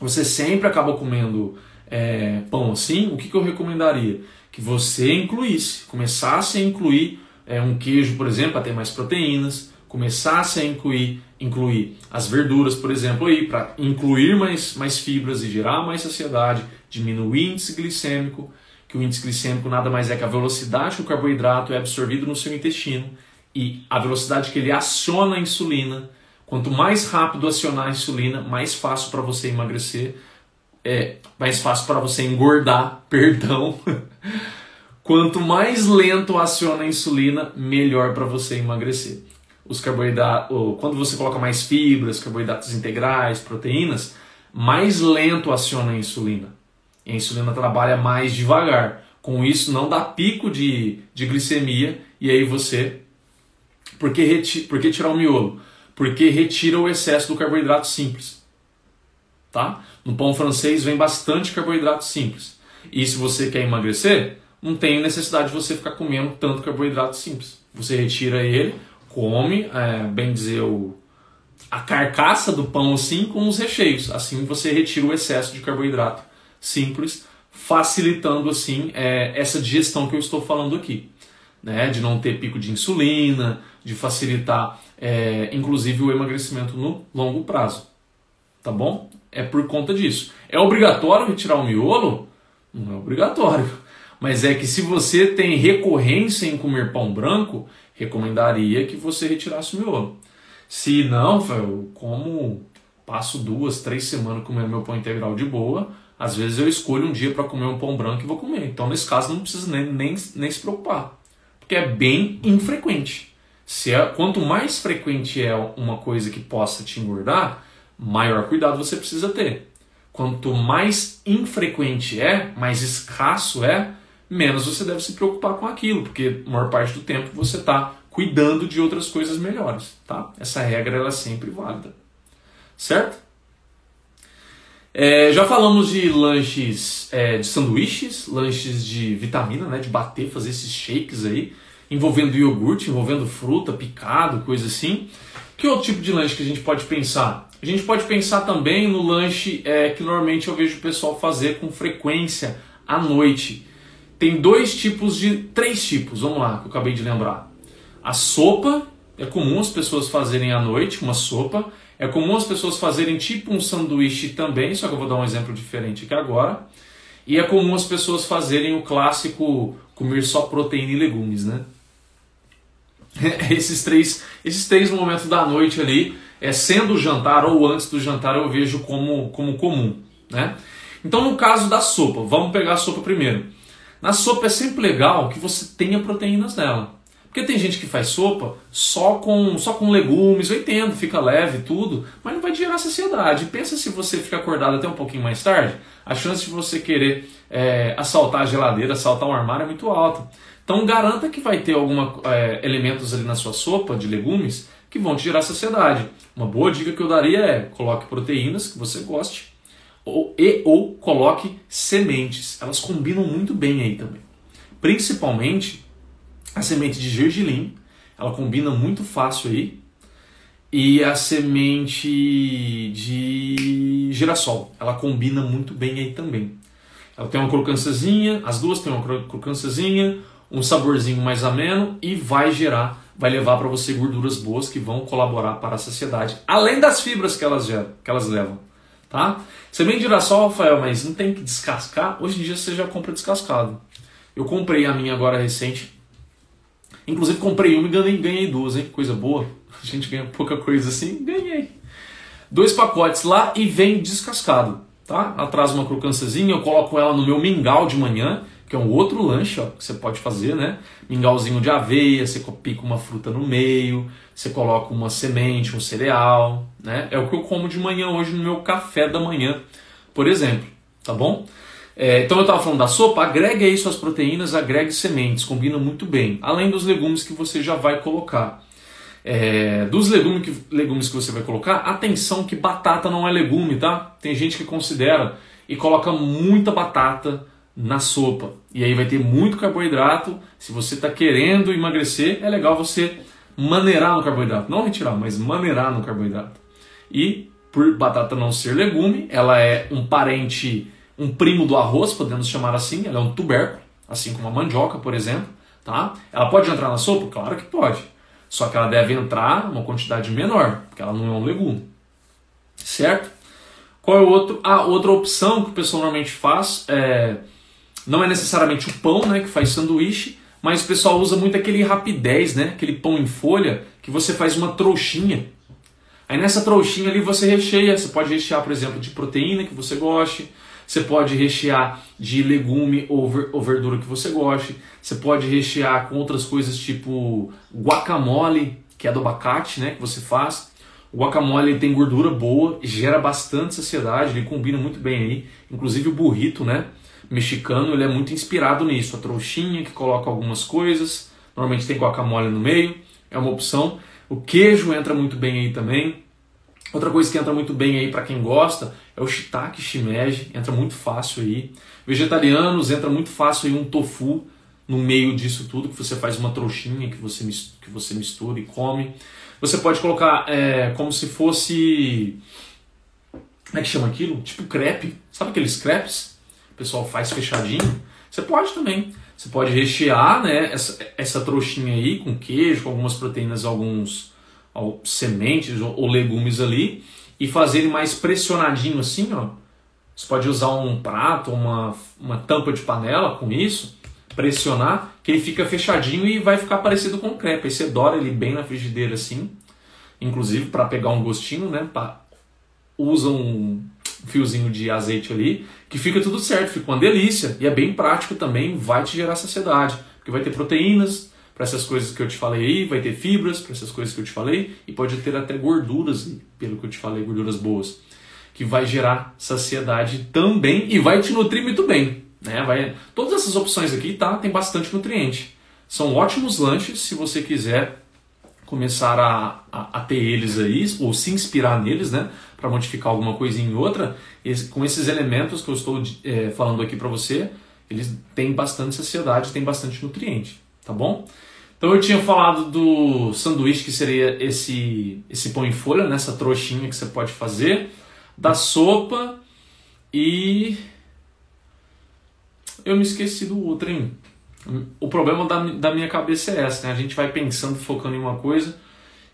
você sempre acaba comendo é, pão assim, o que, que eu recomendaria? Que você incluísse, começasse a incluir é, um queijo, por exemplo, para ter mais proteínas, começasse a incluir, incluir as verduras, por exemplo, aí para incluir mais, mais fibras e gerar mais saciedade, diminuir o índice glicêmico, que o índice glicêmico nada mais é que a velocidade que o carboidrato é absorvido no seu intestino e a velocidade que ele aciona a insulina. Quanto mais rápido acionar a insulina, mais fácil para você emagrecer é mais fácil para você engordar, perdão. Quanto mais lento aciona a insulina, melhor para você emagrecer. Os carboidratos, quando você coloca mais fibras, carboidratos integrais, proteínas, mais lento aciona a insulina. E a insulina trabalha mais devagar. Com isso, não dá pico de, de glicemia e aí você. Por que, reti, por que tirar o miolo? Porque retira o excesso do carboidrato simples. Tá? No pão francês vem bastante carboidrato simples. E se você quer emagrecer, não tem necessidade de você ficar comendo tanto carboidrato simples. Você retira ele, come, é, bem dizer, o, a carcaça do pão assim com os recheios. Assim você retira o excesso de carboidrato simples, facilitando assim é, essa digestão que eu estou falando aqui. Né, de não ter pico de insulina, de facilitar é, inclusive o emagrecimento no longo prazo. Tá bom? É por conta disso. É obrigatório retirar o miolo? Não é obrigatório mas é que se você tem recorrência em comer pão branco, recomendaria que você retirasse o miolo. Se não, eu como passo duas, três semanas comendo meu pão integral de boa, às vezes eu escolho um dia para comer um pão branco e vou comer. Então, nesse caso, não precisa nem, nem, nem se preocupar, porque é bem infrequente. Se é, quanto mais frequente é uma coisa que possa te engordar, maior cuidado você precisa ter. Quanto mais infrequente é, mais escasso é, menos você deve se preocupar com aquilo, porque a maior parte do tempo você está cuidando de outras coisas melhores, tá? Essa regra ela é sempre válida, certo? É, já falamos de lanches é, de sanduíches, lanches de vitamina, né, de bater, fazer esses shakes aí, envolvendo iogurte, envolvendo fruta, picado, coisa assim. Que outro tipo de lanche que a gente pode pensar? A gente pode pensar também no lanche é, que normalmente eu vejo o pessoal fazer com frequência à noite, tem dois tipos de. três tipos, vamos lá, que eu acabei de lembrar. A sopa, é comum as pessoas fazerem à noite uma sopa. É comum as pessoas fazerem tipo um sanduíche também, só que eu vou dar um exemplo diferente aqui agora. E é comum as pessoas fazerem o clássico comer só proteína e legumes, né? esses três, esses três momentos da noite ali, é sendo o jantar ou antes do jantar, eu vejo como, como comum, né? Então, no caso da sopa, vamos pegar a sopa primeiro. Na sopa é sempre legal que você tenha proteínas nela. Porque tem gente que faz sopa só com, só com legumes, eu entendo, fica leve tudo, mas não vai gerar saciedade. Pensa se você fica acordado até um pouquinho mais tarde, a chance de você querer é, assaltar a geladeira, assaltar o armário é muito alta. Então garanta que vai ter alguns é, elementos ali na sua sopa de legumes que vão te gerar saciedade. Uma boa dica que eu daria é coloque proteínas que você goste ou, e ou coloque sementes. Elas combinam muito bem aí também. Principalmente a semente de gergelim, ela combina muito fácil aí. E a semente de girassol, ela combina muito bem aí também. Ela tem uma crocânciazinha, as duas têm uma crocânciazinha, um saborzinho mais ameno e vai gerar, vai levar para você gorduras boas que vão colaborar para a saciedade, além das fibras que elas, geram, que elas levam tá? Semente de girassol, Rafael, mas não tem que descascar? Hoje em dia você já compra descascado. Eu comprei a minha agora recente. Inclusive comprei uma e ganhei, ganhei duas, hein? Coisa boa. A gente ganha pouca coisa assim, ganhei. Dois pacotes lá e vem descascado, tá? Atrás uma crocânciazinha, eu coloco ela no meu mingau de manhã que é um outro lanche ó, que você pode fazer, né? Mingauzinho de aveia, você pica uma fruta no meio, você coloca uma semente, um cereal, né? É o que eu como de manhã hoje no meu café da manhã, por exemplo, tá bom? É, então eu estava falando da sopa, agregue aí suas proteínas, agregue sementes, combina muito bem, além dos legumes que você já vai colocar. É, dos legumes que, legumes que você vai colocar, atenção que batata não é legume, tá? Tem gente que considera e coloca muita batata, na sopa. E aí vai ter muito carboidrato. Se você está querendo emagrecer, é legal você maneirar no carboidrato. Não retirar, mas maneirar no carboidrato. E por batata não ser legume, ela é um parente, um primo do arroz, podemos chamar assim. Ela é um tubérculo, assim como a mandioca, por exemplo. Tá? Ela pode entrar na sopa? Claro que pode. Só que ela deve entrar uma quantidade menor, porque ela não é um legume. Certo? Qual é o outro? A outra opção que o pessoal normalmente faz é não é necessariamente o pão, né, que faz sanduíche, mas o pessoal usa muito aquele rapidez, né, aquele pão em folha, que você faz uma trouxinha. Aí nessa trouxinha ali você recheia, você pode rechear, por exemplo, de proteína que você goste, Você pode rechear de legume ou, ver, ou verdura que você goste. Você pode rechear com outras coisas tipo guacamole, que é do abacate, né, que você faz. O guacamole tem gordura boa, gera bastante saciedade, ele combina muito bem aí. Inclusive o burrito, né, mexicano, ele é muito inspirado nisso. A trouxinha que coloca algumas coisas, normalmente tem guacamole no meio, é uma opção. O queijo entra muito bem aí também. Outra coisa que entra muito bem aí para quem gosta é o shiitake shimeji, entra muito fácil aí. Vegetarianos entra muito fácil aí um tofu no meio disso tudo, que você faz uma trouxinha que você, que você mistura e come. Você pode colocar é, como se fosse. Como é que chama aquilo? Tipo crepe. Sabe aqueles crepes? O pessoal faz fechadinho. Você pode também. Você pode rechear né, essa, essa trouxinha aí com queijo, com algumas proteínas, alguns sementes ou, ou legumes ali e fazer ele mais pressionadinho assim, ó. Você pode usar um prato, uma, uma tampa de panela com isso, pressionar, que ele fica fechadinho e vai ficar parecido com crepe. Aí você dora ele bem na frigideira assim, inclusive para pegar um gostinho, né? Pra, usa um fiozinho de azeite ali, que fica tudo certo, fica uma delícia. E é bem prático também, vai te gerar saciedade, porque vai ter proteínas, para essas coisas que eu te falei aí, vai ter fibras para essas coisas que eu te falei e pode ter até gorduras, pelo que eu te falei, gorduras boas, que vai gerar saciedade também e vai te nutrir muito bem, né? Vai todas essas opções aqui, tá? Tem bastante nutriente. São ótimos lanches se você quiser começar a, a, a ter eles aí ou se inspirar neles, né? Para modificar alguma coisinha em outra, esse, com esses elementos que eu estou é, falando aqui para você, eles têm bastante saciedade, têm bastante nutriente, tá bom? Então eu tinha falado do sanduíche que seria esse esse pão em folha, nessa né, trouxinha que você pode fazer, da sopa e eu me esqueci do outro, hein? O problema da, da minha cabeça é essa, né? A gente vai pensando, focando em uma coisa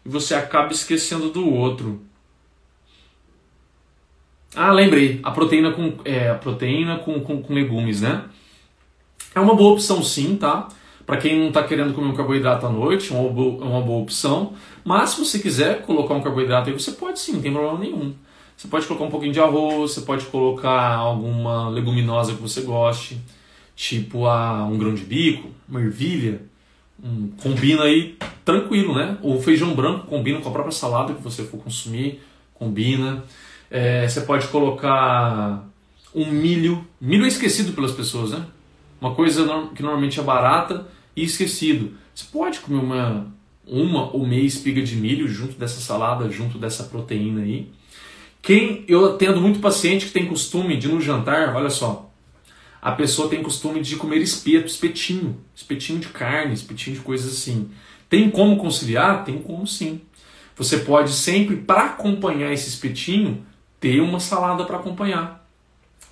e você acaba esquecendo do outro. Ah, lembrei. A proteína com, é, a proteína com, com, com legumes, né? É uma boa opção sim, tá? Para quem não está querendo comer um carboidrato à noite, é uma boa, uma boa opção. Mas se você quiser colocar um carboidrato aí, você pode sim, não tem problema nenhum. Você pode colocar um pouquinho de arroz, você pode colocar alguma leguminosa que você goste, tipo a, um grão de bico, uma ervilha. Um, combina aí tranquilo, né? O feijão branco combina com a própria salada que você for consumir, combina. É, você pode colocar um milho. Milho é esquecido pelas pessoas, né? uma coisa que normalmente é barata e esquecido. Você pode comer uma, uma ou meia espiga de milho junto dessa salada, junto dessa proteína aí. Quem eu atendo muito paciente que tem costume de no jantar, olha só, a pessoa tem costume de comer espeto, espetinho, espetinho de carne, espetinho de coisas assim. Tem como conciliar? Tem como sim. Você pode sempre, para acompanhar esse espetinho, ter uma salada para acompanhar.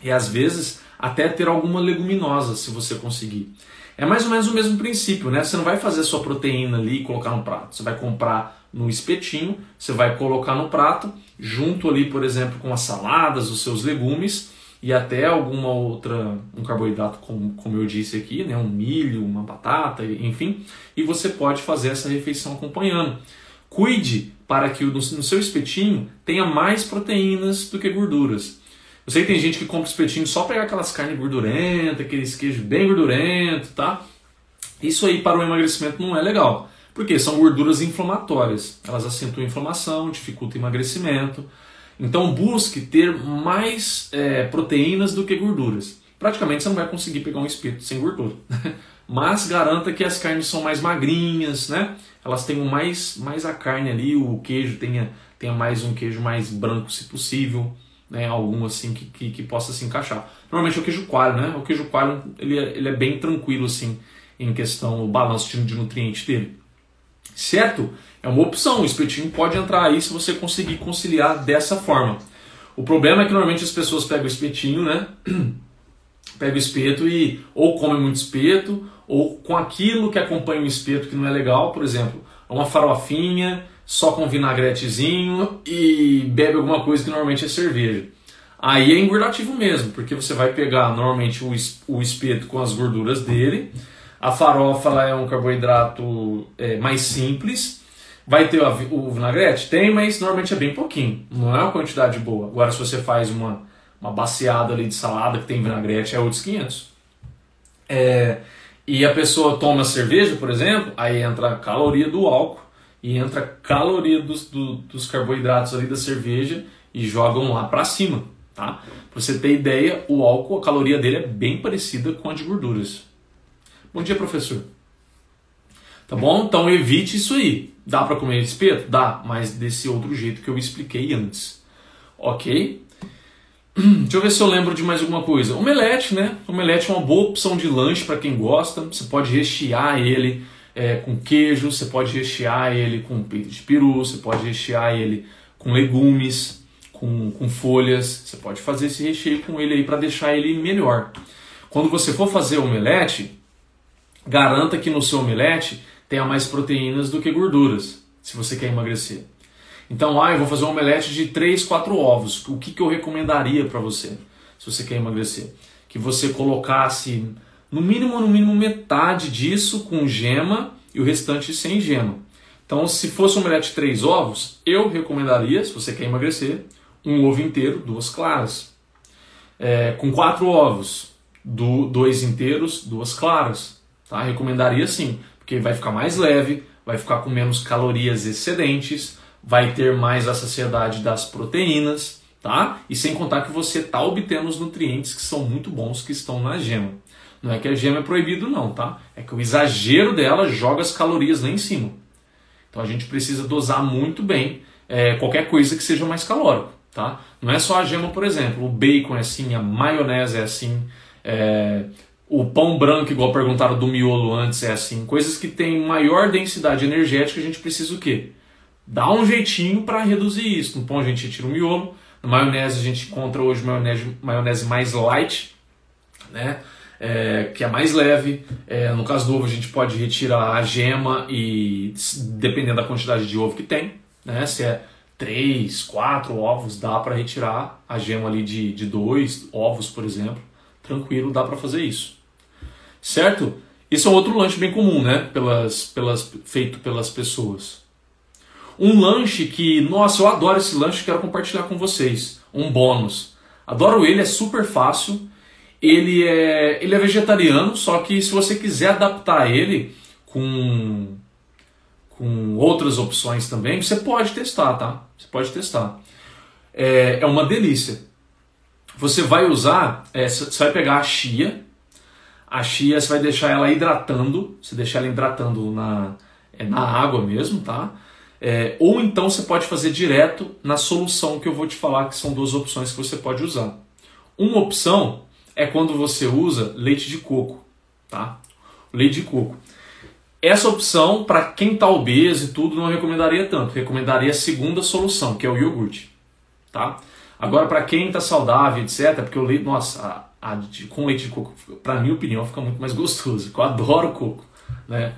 E às vezes até ter alguma leguminosa, se você conseguir. É mais ou menos o mesmo princípio, né? Você não vai fazer sua proteína ali e colocar no prato. Você vai comprar no espetinho, você vai colocar no prato, junto ali, por exemplo, com as saladas, os seus legumes e até alguma outra, um carboidrato, como, como eu disse aqui, né? um milho, uma batata, enfim, e você pode fazer essa refeição acompanhando. Cuide para que no, seu espetinho tenha mais proteínas do que gorduras. Eu sei que tem gente que compra espetinho só pegar aquelas carnes gordurentas, aqueles queijos bem gordurentos, tá? Isso aí para o emagrecimento não é legal. Porque são gorduras inflamatórias. Elas acentuam a inflamação, dificultam o emagrecimento. Então busque ter mais é, proteínas do que gorduras. Praticamente você não vai conseguir pegar um espeto sem gordura. Mas garanta que as carnes são mais magrinhas, né? Elas tenham mais, mais a carne ali, o queijo tenha, tenha mais um queijo mais branco se possível né, algum assim que, que, que, possa se encaixar. Normalmente é o queijo coalho, né? O queijo coalho ele é, ele é bem tranquilo assim em questão do balanço de nutrientes dele. Certo? É uma opção, o espetinho pode entrar aí se você conseguir conciliar dessa forma. O problema é que normalmente as pessoas pegam o espetinho, né? Pega o espeto e ou come muito espeto, ou com aquilo que acompanha o espeto que não é legal, por exemplo, uma farofinha, só com vinagretezinho e bebe alguma coisa que normalmente é cerveja. Aí é engordativo mesmo, porque você vai pegar normalmente o espeto com as gorduras dele, a farofa é um carboidrato é, mais simples, vai ter o vinagrete? Tem, mas normalmente é bem pouquinho, não é uma quantidade boa. Agora, se você faz uma, uma baciada ali de salada que tem vinagrete é outros 500. É, e a pessoa toma cerveja, por exemplo, aí entra a caloria do álcool e entra a caloria dos, do, dos carboidratos ali da cerveja e jogam lá para cima, tá? Pra você ter ideia, o álcool, a caloria dele é bem parecida com a de gorduras. Bom dia, professor. Tá bom? Então evite isso aí. Dá para comer espeto? Dá, mas desse outro jeito que eu expliquei antes. Ok? Deixa eu ver se eu lembro de mais alguma coisa. Omelete, né? Omelete é uma boa opção de lanche para quem gosta. Você pode rechear ele é, com queijo, você pode rechear ele com peito de peru, você pode rechear ele com legumes, com, com folhas. Você pode fazer esse recheio com ele aí para deixar ele melhor. Quando você for fazer omelete, garanta que no seu omelete tenha mais proteínas do que gorduras, se você quer emagrecer. Então, ah, eu vou fazer um omelete de 3, 4 ovos. O que, que eu recomendaria para você, se você quer emagrecer? Que você colocasse no mínimo, no mínimo metade disso com gema e o restante sem gema. Então, se fosse um omelete de 3 ovos, eu recomendaria, se você quer emagrecer, um ovo inteiro, duas claras. É, com 4 ovos, do, dois inteiros, duas claras. Tá? Recomendaria sim, porque vai ficar mais leve, vai ficar com menos calorias excedentes, vai ter mais a saciedade das proteínas, tá? E sem contar que você está obtendo os nutrientes que são muito bons que estão na gema. Não é que a gema é proibido não, tá? É que o exagero dela joga as calorias lá em cima. Então a gente precisa dosar muito bem é, qualquer coisa que seja mais calórico, tá? Não é só a gema, por exemplo. O bacon é assim, a maionese é assim, é, o pão branco, igual perguntaram do miolo antes, é assim. Coisas que têm maior densidade energética, a gente precisa o quê? dá um jeitinho para reduzir isso. No pão a gente tira o miolo, na maionese a gente encontra hoje maionese, maionese mais light, né? É, que é mais leve. É, no caso do ovo a gente pode retirar a gema e dependendo da quantidade de ovo que tem, né? Se é 3, 4 ovos, dá para retirar a gema ali de, de dois ovos, por exemplo. Tranquilo, dá para fazer isso. Certo? Isso é outro lanche bem comum, né? Pelas, pelas, feito pelas pessoas. Um lanche que, nossa, eu adoro esse lanche, quero compartilhar com vocês. Um bônus. Adoro ele, é super fácil. Ele é, ele é vegetariano, só que se você quiser adaptar ele com, com outras opções também, você pode testar, tá? Você pode testar. É, é uma delícia. Você vai usar, é, você vai pegar a chia, a chia você vai deixar ela hidratando, você deixar ela hidratando na, é, na água mesmo, tá? É, ou então você pode fazer direto na solução que eu vou te falar, que são duas opções que você pode usar. Uma opção é quando você usa leite de coco, tá? Leite de coco. Essa opção, para quem está obeso e tudo, não recomendaria tanto. Recomendaria a segunda solução, que é o iogurte, tá? Agora, para quem está saudável, etc., porque o leite, nossa, a, a, com leite de coco, para minha opinião, fica muito mais gostoso. Eu adoro coco, né?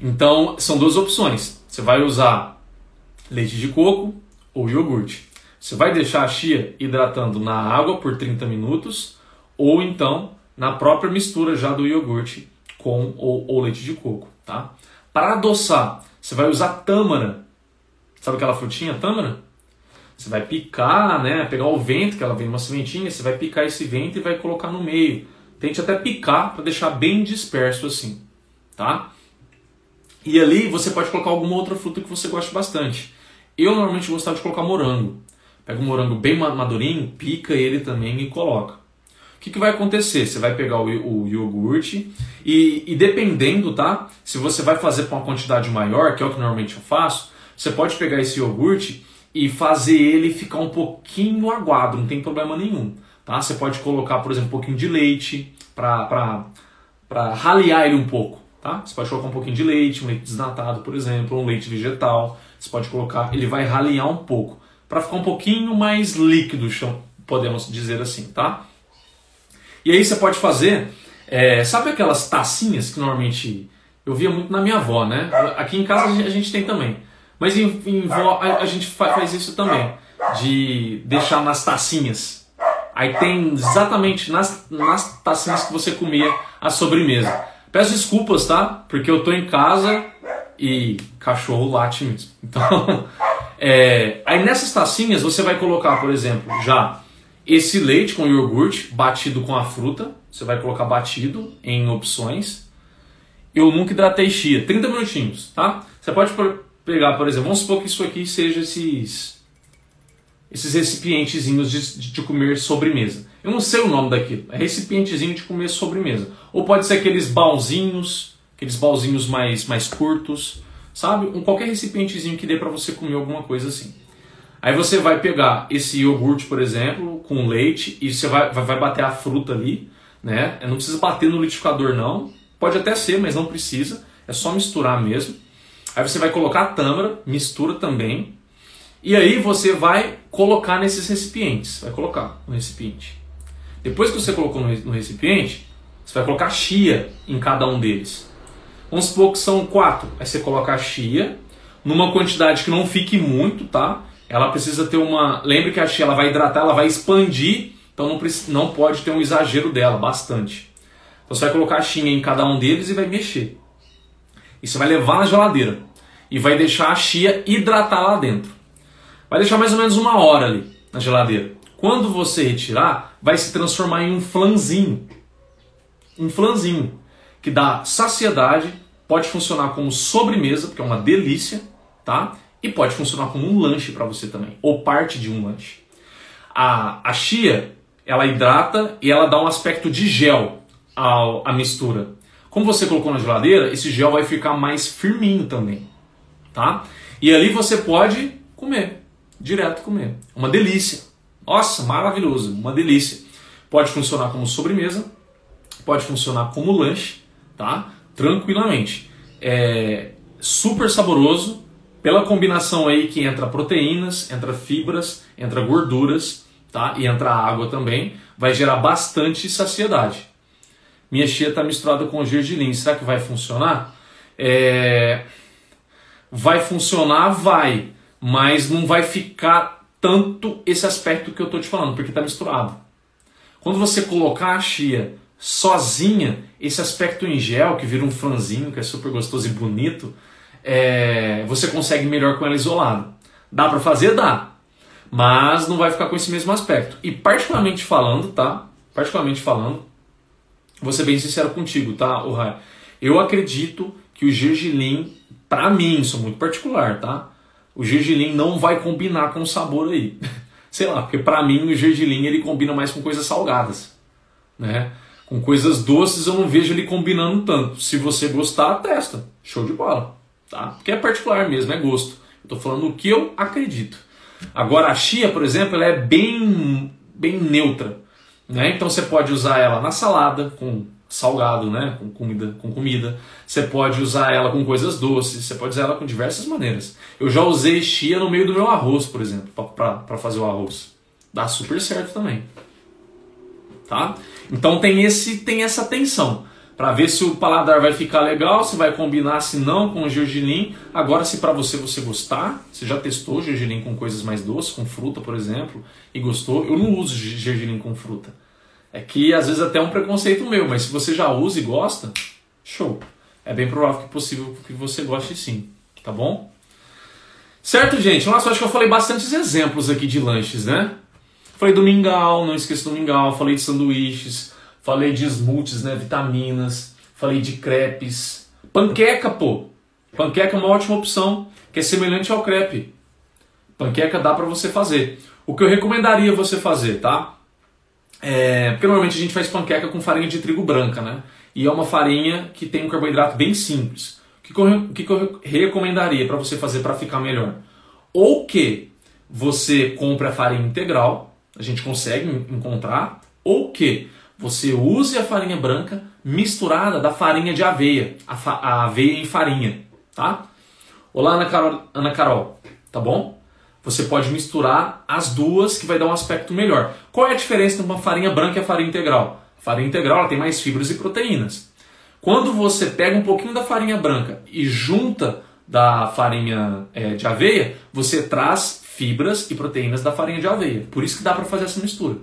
Então, são duas opções. Você vai usar leite de coco ou iogurte. Você vai deixar a chia hidratando na água por 30 minutos ou então na própria mistura já do iogurte com ou leite de coco, tá? Para adoçar, você vai usar tâmara. Sabe aquela frutinha tâmara? Você vai picar, né? Pegar o vento, que ela vem uma sementinha, você vai picar esse vento e vai colocar no meio. Tente até picar para deixar bem disperso assim, tá? E ali você pode colocar alguma outra fruta que você goste bastante. Eu normalmente gostava de colocar morango. Pega um morango bem madurinho, pica ele também e coloca. O que, que vai acontecer? Você vai pegar o, o iogurte e, e, dependendo, tá? Se você vai fazer para uma quantidade maior, que é o que normalmente eu faço, você pode pegar esse iogurte e fazer ele ficar um pouquinho aguado, não tem problema nenhum. Tá? Você pode colocar, por exemplo, um pouquinho de leite para ralear ele um pouco. Tá? Você pode colocar um pouquinho de leite, um leite desnatado, por exemplo, um leite vegetal. Você pode colocar, ele vai ralear um pouco, para ficar um pouquinho mais líquido, podemos dizer assim, tá? E aí você pode fazer, é, sabe aquelas tacinhas que normalmente eu via muito na minha avó, né? Aqui em casa a gente tem também. Mas em, em a, a gente faz isso também, de deixar nas tacinhas. Aí tem exatamente nas, nas tacinhas que você comia a sobremesa. Peço desculpas, tá? Porque eu tô em casa e cachorro late mesmo. Então, é, aí nessas tacinhas você vai colocar, por exemplo, já esse leite com iogurte batido com a fruta, você vai colocar batido em opções. Eu nunca hidratei chia, 30 minutinhos, tá? Você pode pegar, por exemplo, vamos supor que isso aqui seja esses esses recipientezinhos de, de comer sobremesa. Eu não sei o nome daquilo, é recipientezinho de comer sobremesa. Ou pode ser aqueles balzinhos, aqueles balzinhos mais, mais curtos, sabe? Um, qualquer recipientezinho que dê para você comer alguma coisa assim. Aí você vai pegar esse iogurte, por exemplo, com leite e você vai, vai bater a fruta ali, né? Não precisa bater no liquidificador não, pode até ser, mas não precisa, é só misturar mesmo. Aí você vai colocar a tâmara, mistura também, e aí você vai colocar nesses recipientes, vai colocar no recipiente. Depois que você colocou no recipiente, você vai colocar chia em cada um deles. Vamos supor que são quatro. Aí você coloca a chia numa quantidade que não fique muito, tá? ela precisa ter uma. Lembre que a chia ela vai hidratar, ela vai expandir, então não, não pode ter um exagero dela, bastante. Então você vai colocar a chia em cada um deles e vai mexer. E você vai levar na geladeira. E vai deixar a chia hidratar lá dentro. Vai deixar mais ou menos uma hora ali na geladeira. Quando você retirar, vai se transformar em um flanzinho. Um flanzinho que dá saciedade, pode funcionar como sobremesa, porque é uma delícia, tá? E pode funcionar como um lanche para você também, ou parte de um lanche. A, a chia, ela hidrata e ela dá um aspecto de gel à, à mistura. Como você colocou na geladeira, esse gel vai ficar mais firminho também, tá? E ali você pode comer, direto comer. Uma delícia. Nossa, maravilhoso, uma delícia. Pode funcionar como sobremesa, pode funcionar como lanche, tá? Tranquilamente. É super saboroso, pela combinação aí que entra proteínas, entra fibras, entra gorduras, tá? E entra água também, vai gerar bastante saciedade. Minha chia está misturada com gergelim, será que vai funcionar? É... Vai funcionar, vai, mas não vai ficar tanto esse aspecto que eu estou te falando, porque está misturado. Quando você colocar a chia sozinha, esse aspecto em gel, que vira um franzinho, que é super gostoso e bonito, é, você consegue melhor com ela isolada. Dá para fazer? Dá. Mas não vai ficar com esse mesmo aspecto. E particularmente falando, tá? Particularmente falando, vou ser bem sincero contigo, tá, Ohai? Eu acredito que o gergelim, para mim, sou muito particular, tá? O gergelim não vai combinar com o sabor aí. Sei lá, porque para mim o gergelim ele combina mais com coisas salgadas, né? Com coisas doces eu não vejo ele combinando tanto. Se você gostar, testa. Show de bola tá? Porque é particular mesmo, é gosto. Eu tô falando o que eu acredito. Agora a chia, por exemplo, ela é bem, bem neutra, né? Então você pode usar ela na salada com salgado, né? Com comida, com comida. Você pode usar ela com coisas doces. Você pode usar ela com diversas maneiras. Eu já usei chia no meio do meu arroz, por exemplo, para fazer o arroz. Dá super certo também, tá? Então tem esse tem essa tensão para ver se o paladar vai ficar legal, se vai combinar, se não com o gergelim. Agora, se para você você gostar, você já testou gergelim com coisas mais doces, com fruta, por exemplo, e gostou, eu não uso gergelim com fruta. É que às vezes até é um preconceito meu, mas se você já usa e gosta, show. É bem provável que possível que você goste sim, tá bom? Certo, gente? Nossa, acho que eu falei bastantes exemplos aqui de lanches, né? Falei do mingau, não esqueça do mingau, falei de sanduíches, falei de smoothies, né, vitaminas, falei de crepes, panqueca, pô. Panqueca é uma ótima opção, que é semelhante ao crepe. Panqueca dá para você fazer. O que eu recomendaria você fazer, tá? É, porque normalmente a gente faz panqueca com farinha de trigo branca, né? E é uma farinha que tem um carboidrato bem simples. O que, eu, que eu recomendaria para você fazer para ficar melhor? Ou que você compre a farinha integral, a gente consegue encontrar, ou que você use a farinha branca misturada da farinha de aveia, a, a aveia em farinha, tá? Olá, Ana Carol, Ana Carol, tá bom? Você pode misturar as duas que vai dar um aspecto melhor. Qual é a diferença entre uma farinha branca e a farinha integral? A farinha integral ela tem mais fibras e proteínas. Quando você pega um pouquinho da farinha branca e junta da farinha é, de aveia, você traz fibras e proteínas da farinha de aveia. Por isso que dá para fazer essa mistura.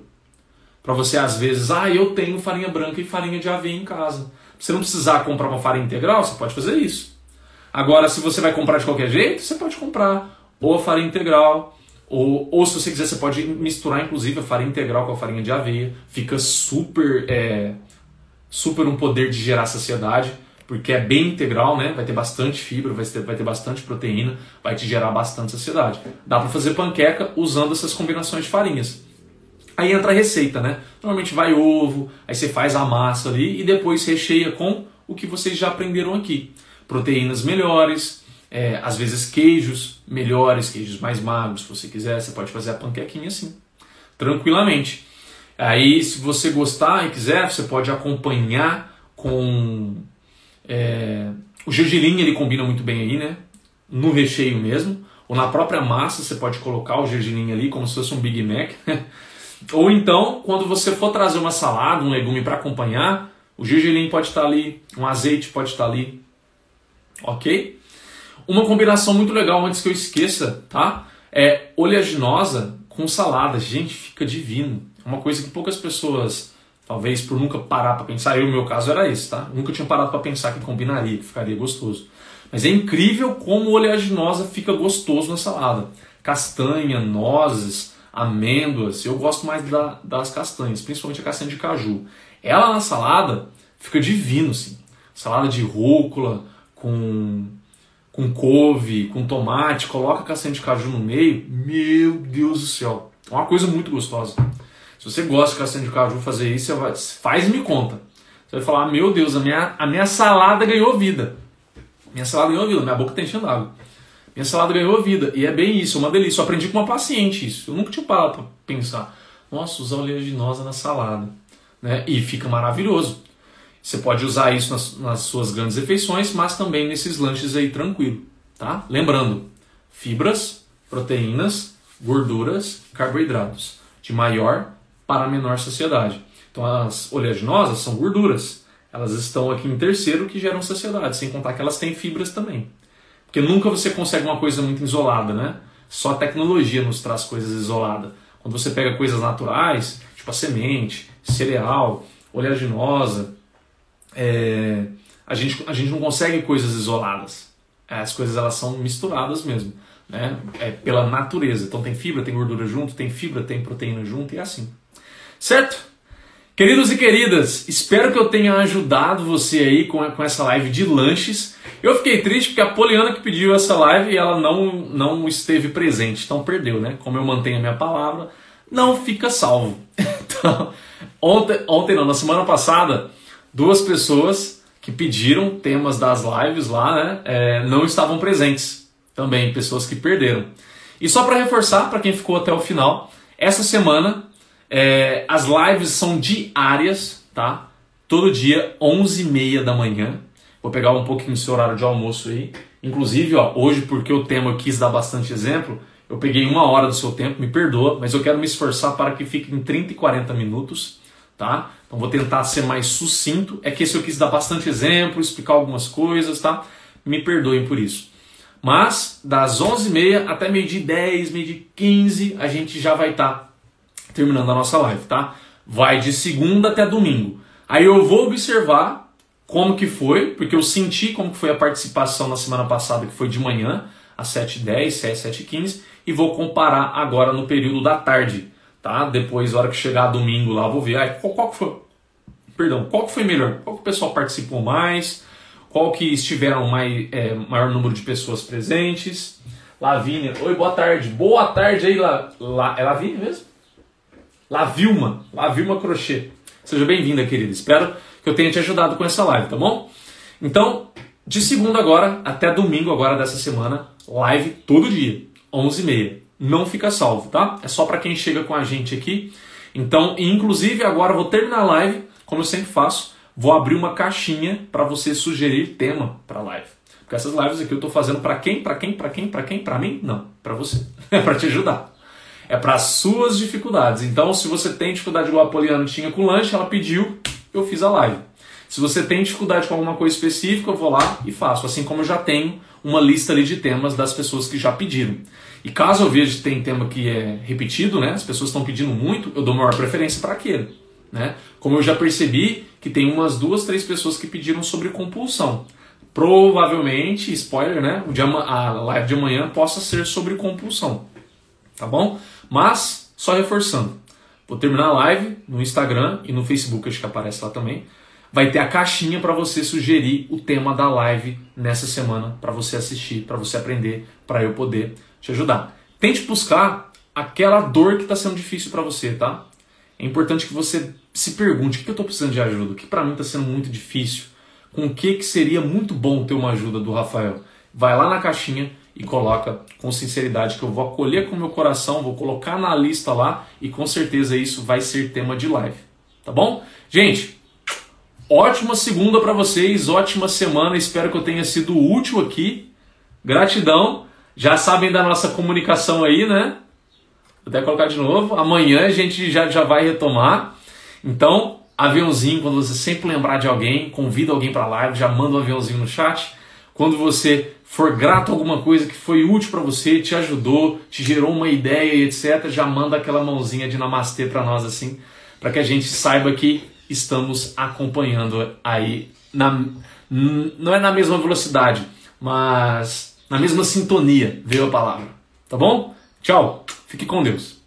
Para você, às vezes, ah, eu tenho farinha branca e farinha de aveia em casa. Você não precisar comprar uma farinha integral, você pode fazer isso. Agora, se você vai comprar de qualquer jeito, você pode comprar ou a farinha integral Ou, ou se você quiser, você pode misturar inclusive a farinha integral com a farinha de aveia. Fica super, é, super um poder de gerar saciedade, porque é bem integral, né? Vai ter bastante fibra, vai ter, vai ter bastante proteína, vai te gerar bastante saciedade. Dá para fazer panqueca usando essas combinações de farinhas. Aí entra a receita, né? Normalmente vai ovo, aí você faz a massa ali e depois recheia com o que vocês já aprenderam aqui. Proteínas melhores, é, às vezes queijos melhores, queijos mais magros, se você quiser, você pode fazer a panquequinha assim, tranquilamente. Aí, se você gostar e quiser, você pode acompanhar com é, o gergelim, ele combina muito bem aí, né? No recheio mesmo, ou na própria massa você pode colocar o gergelim ali como se fosse um Big Mac. ou então, quando você for trazer uma salada, um legume para acompanhar, o gergelim pode estar ali, um azeite pode estar ali, ok? Uma combinação muito legal, antes que eu esqueça, tá? É oleaginosa com salada. Gente, fica divino. É uma coisa que poucas pessoas, talvez por nunca parar para pensar, eu, no meu caso era isso, tá? Nunca tinha parado para pensar que combinaria, que ficaria gostoso. Mas é incrível como oleaginosa fica gostoso na salada. Castanha, nozes, amêndoas. Eu gosto mais da, das castanhas, principalmente a castanha de caju. Ela na salada fica divino, assim. Salada de rúcula com com couve, com tomate, coloca castanha de caju no meio, meu Deus do céu, é uma coisa muito gostosa. Se você gosta de castanha de caju fazer isso, faz e me conta. Você vai falar, meu Deus, a minha, a minha salada ganhou vida. Minha salada ganhou vida, minha boca está enchendo água. Minha salada ganhou vida. E é bem isso, é uma delícia. Eu aprendi com uma paciente isso. Eu nunca tinha parado para pensar. Nossa, usar oleaginosa na salada. Né? E fica maravilhoso. Você pode usar isso nas, nas suas grandes refeições, mas também nesses lanches aí tranquilo, tá? Lembrando, fibras, proteínas, gorduras, carboidratos, de maior para menor saciedade. Então as oleaginosas são gorduras. Elas estão aqui em terceiro que geram saciedade, sem contar que elas têm fibras também. Porque nunca você consegue uma coisa muito isolada, né? Só a tecnologia nos traz coisas isoladas. Quando você pega coisas naturais, tipo a semente, cereal, oleaginosa, é, a, gente, a gente não consegue coisas isoladas. As coisas elas são misturadas mesmo, né? É pela natureza. Então tem fibra, tem gordura junto, tem fibra, tem proteína junto e é assim. Certo? Queridos e queridas, espero que eu tenha ajudado você aí com, com essa live de lanches. Eu fiquei triste porque a Poliana que pediu essa live ela não, não esteve presente, então perdeu, né? Como eu mantenho a minha palavra, não fica salvo. Então, ontem, ontem não, na semana passada, duas pessoas que pediram temas das lives lá, né, é, não estavam presentes. Também pessoas que perderam. E só para reforçar, para quem ficou até o final, essa semana é, as lives são diárias, tá? Todo dia, 11h30 da manhã. Vou pegar um pouquinho do seu horário de almoço aí. Inclusive, ó, hoje, porque o tema eu quis dar bastante exemplo, eu peguei uma hora do seu tempo, me perdoa, mas eu quero me esforçar para que fique em 30 e 40 minutos, tá? Então vou tentar ser mais sucinto. É que esse eu quis dar bastante exemplo, explicar algumas coisas, tá? Me perdoem por isso. Mas das 11h30 até meio-dia 10, meio-dia 15, a gente já vai estar tá terminando a nossa live, tá? Vai de segunda até domingo. Aí eu vou observar como que foi, porque eu senti como que foi a participação na semana passada, que foi de manhã, às 7h10, 7, 7h15, e vou comparar agora no período da tarde tá? Depois, na hora que chegar domingo lá, vou ver ai, qual, qual, foi, perdão, qual que foi melhor, qual que o pessoal participou mais, qual que estiveram mais, é, maior número de pessoas presentes. Lavínia, oi, boa tarde, boa tarde aí, La, La, é Lavínia mesmo? Lavilma, Lavilma Crochê. Seja bem-vinda, querida. Espero que eu tenha te ajudado com essa live, tá bom? Então, de segunda agora até domingo agora dessa semana, live todo dia, 11h30 não fica salvo, tá? É só para quem chega com a gente aqui. Então, inclusive agora vou terminar a live, como eu sempre faço, vou abrir uma caixinha para você sugerir tema para live. Porque essas lives aqui eu estou fazendo para quem? Para quem? Para quem? Para quem? Para mim? Não, para você. É para te ajudar. É para suas dificuldades. Então, se você tem dificuldade igual a Poliana tinha com lanche, ela pediu, eu fiz a live. Se você tem dificuldade com alguma coisa específica, eu vou lá e faço. Assim como eu já tenho uma lista ali de temas das pessoas que já pediram. E caso eu veja que tem tema que é repetido, né, as pessoas estão pedindo muito, eu dou maior preferência para aquele. Né? Como eu já percebi que tem umas duas, três pessoas que pediram sobre compulsão. Provavelmente, spoiler, né? O dia, a live de amanhã possa ser sobre compulsão. tá bom? Mas, só reforçando, vou terminar a live no Instagram e no Facebook, acho que aparece lá também. Vai ter a caixinha para você sugerir o tema da live nessa semana, para você assistir, para você aprender, para eu poder te ajudar. Tente buscar aquela dor que está sendo difícil para você, tá? É importante que você se pergunte o que eu estou precisando de ajuda, o que para mim está sendo muito difícil, com o que, que seria muito bom ter uma ajuda do Rafael. Vai lá na caixinha e coloca com sinceridade que eu vou acolher com meu coração, vou colocar na lista lá e com certeza isso vai ser tema de live. Tá bom? Gente, ótima segunda para vocês, ótima semana, espero que eu tenha sido útil aqui. Gratidão. Já sabem da nossa comunicação aí, né? Vou até colocar de novo. Amanhã a gente já, já vai retomar. Então, aviãozinho, quando você sempre lembrar de alguém, convida alguém para live, já manda um aviãozinho no chat. Quando você for grato a alguma coisa que foi útil para você, te ajudou, te gerou uma ideia etc, já manda aquela mãozinha de namastê para nós assim, para que a gente saiba que estamos acompanhando aí na não é na mesma velocidade, mas na mesma sintonia, veio a palavra. Tá bom? Tchau. Fique com Deus.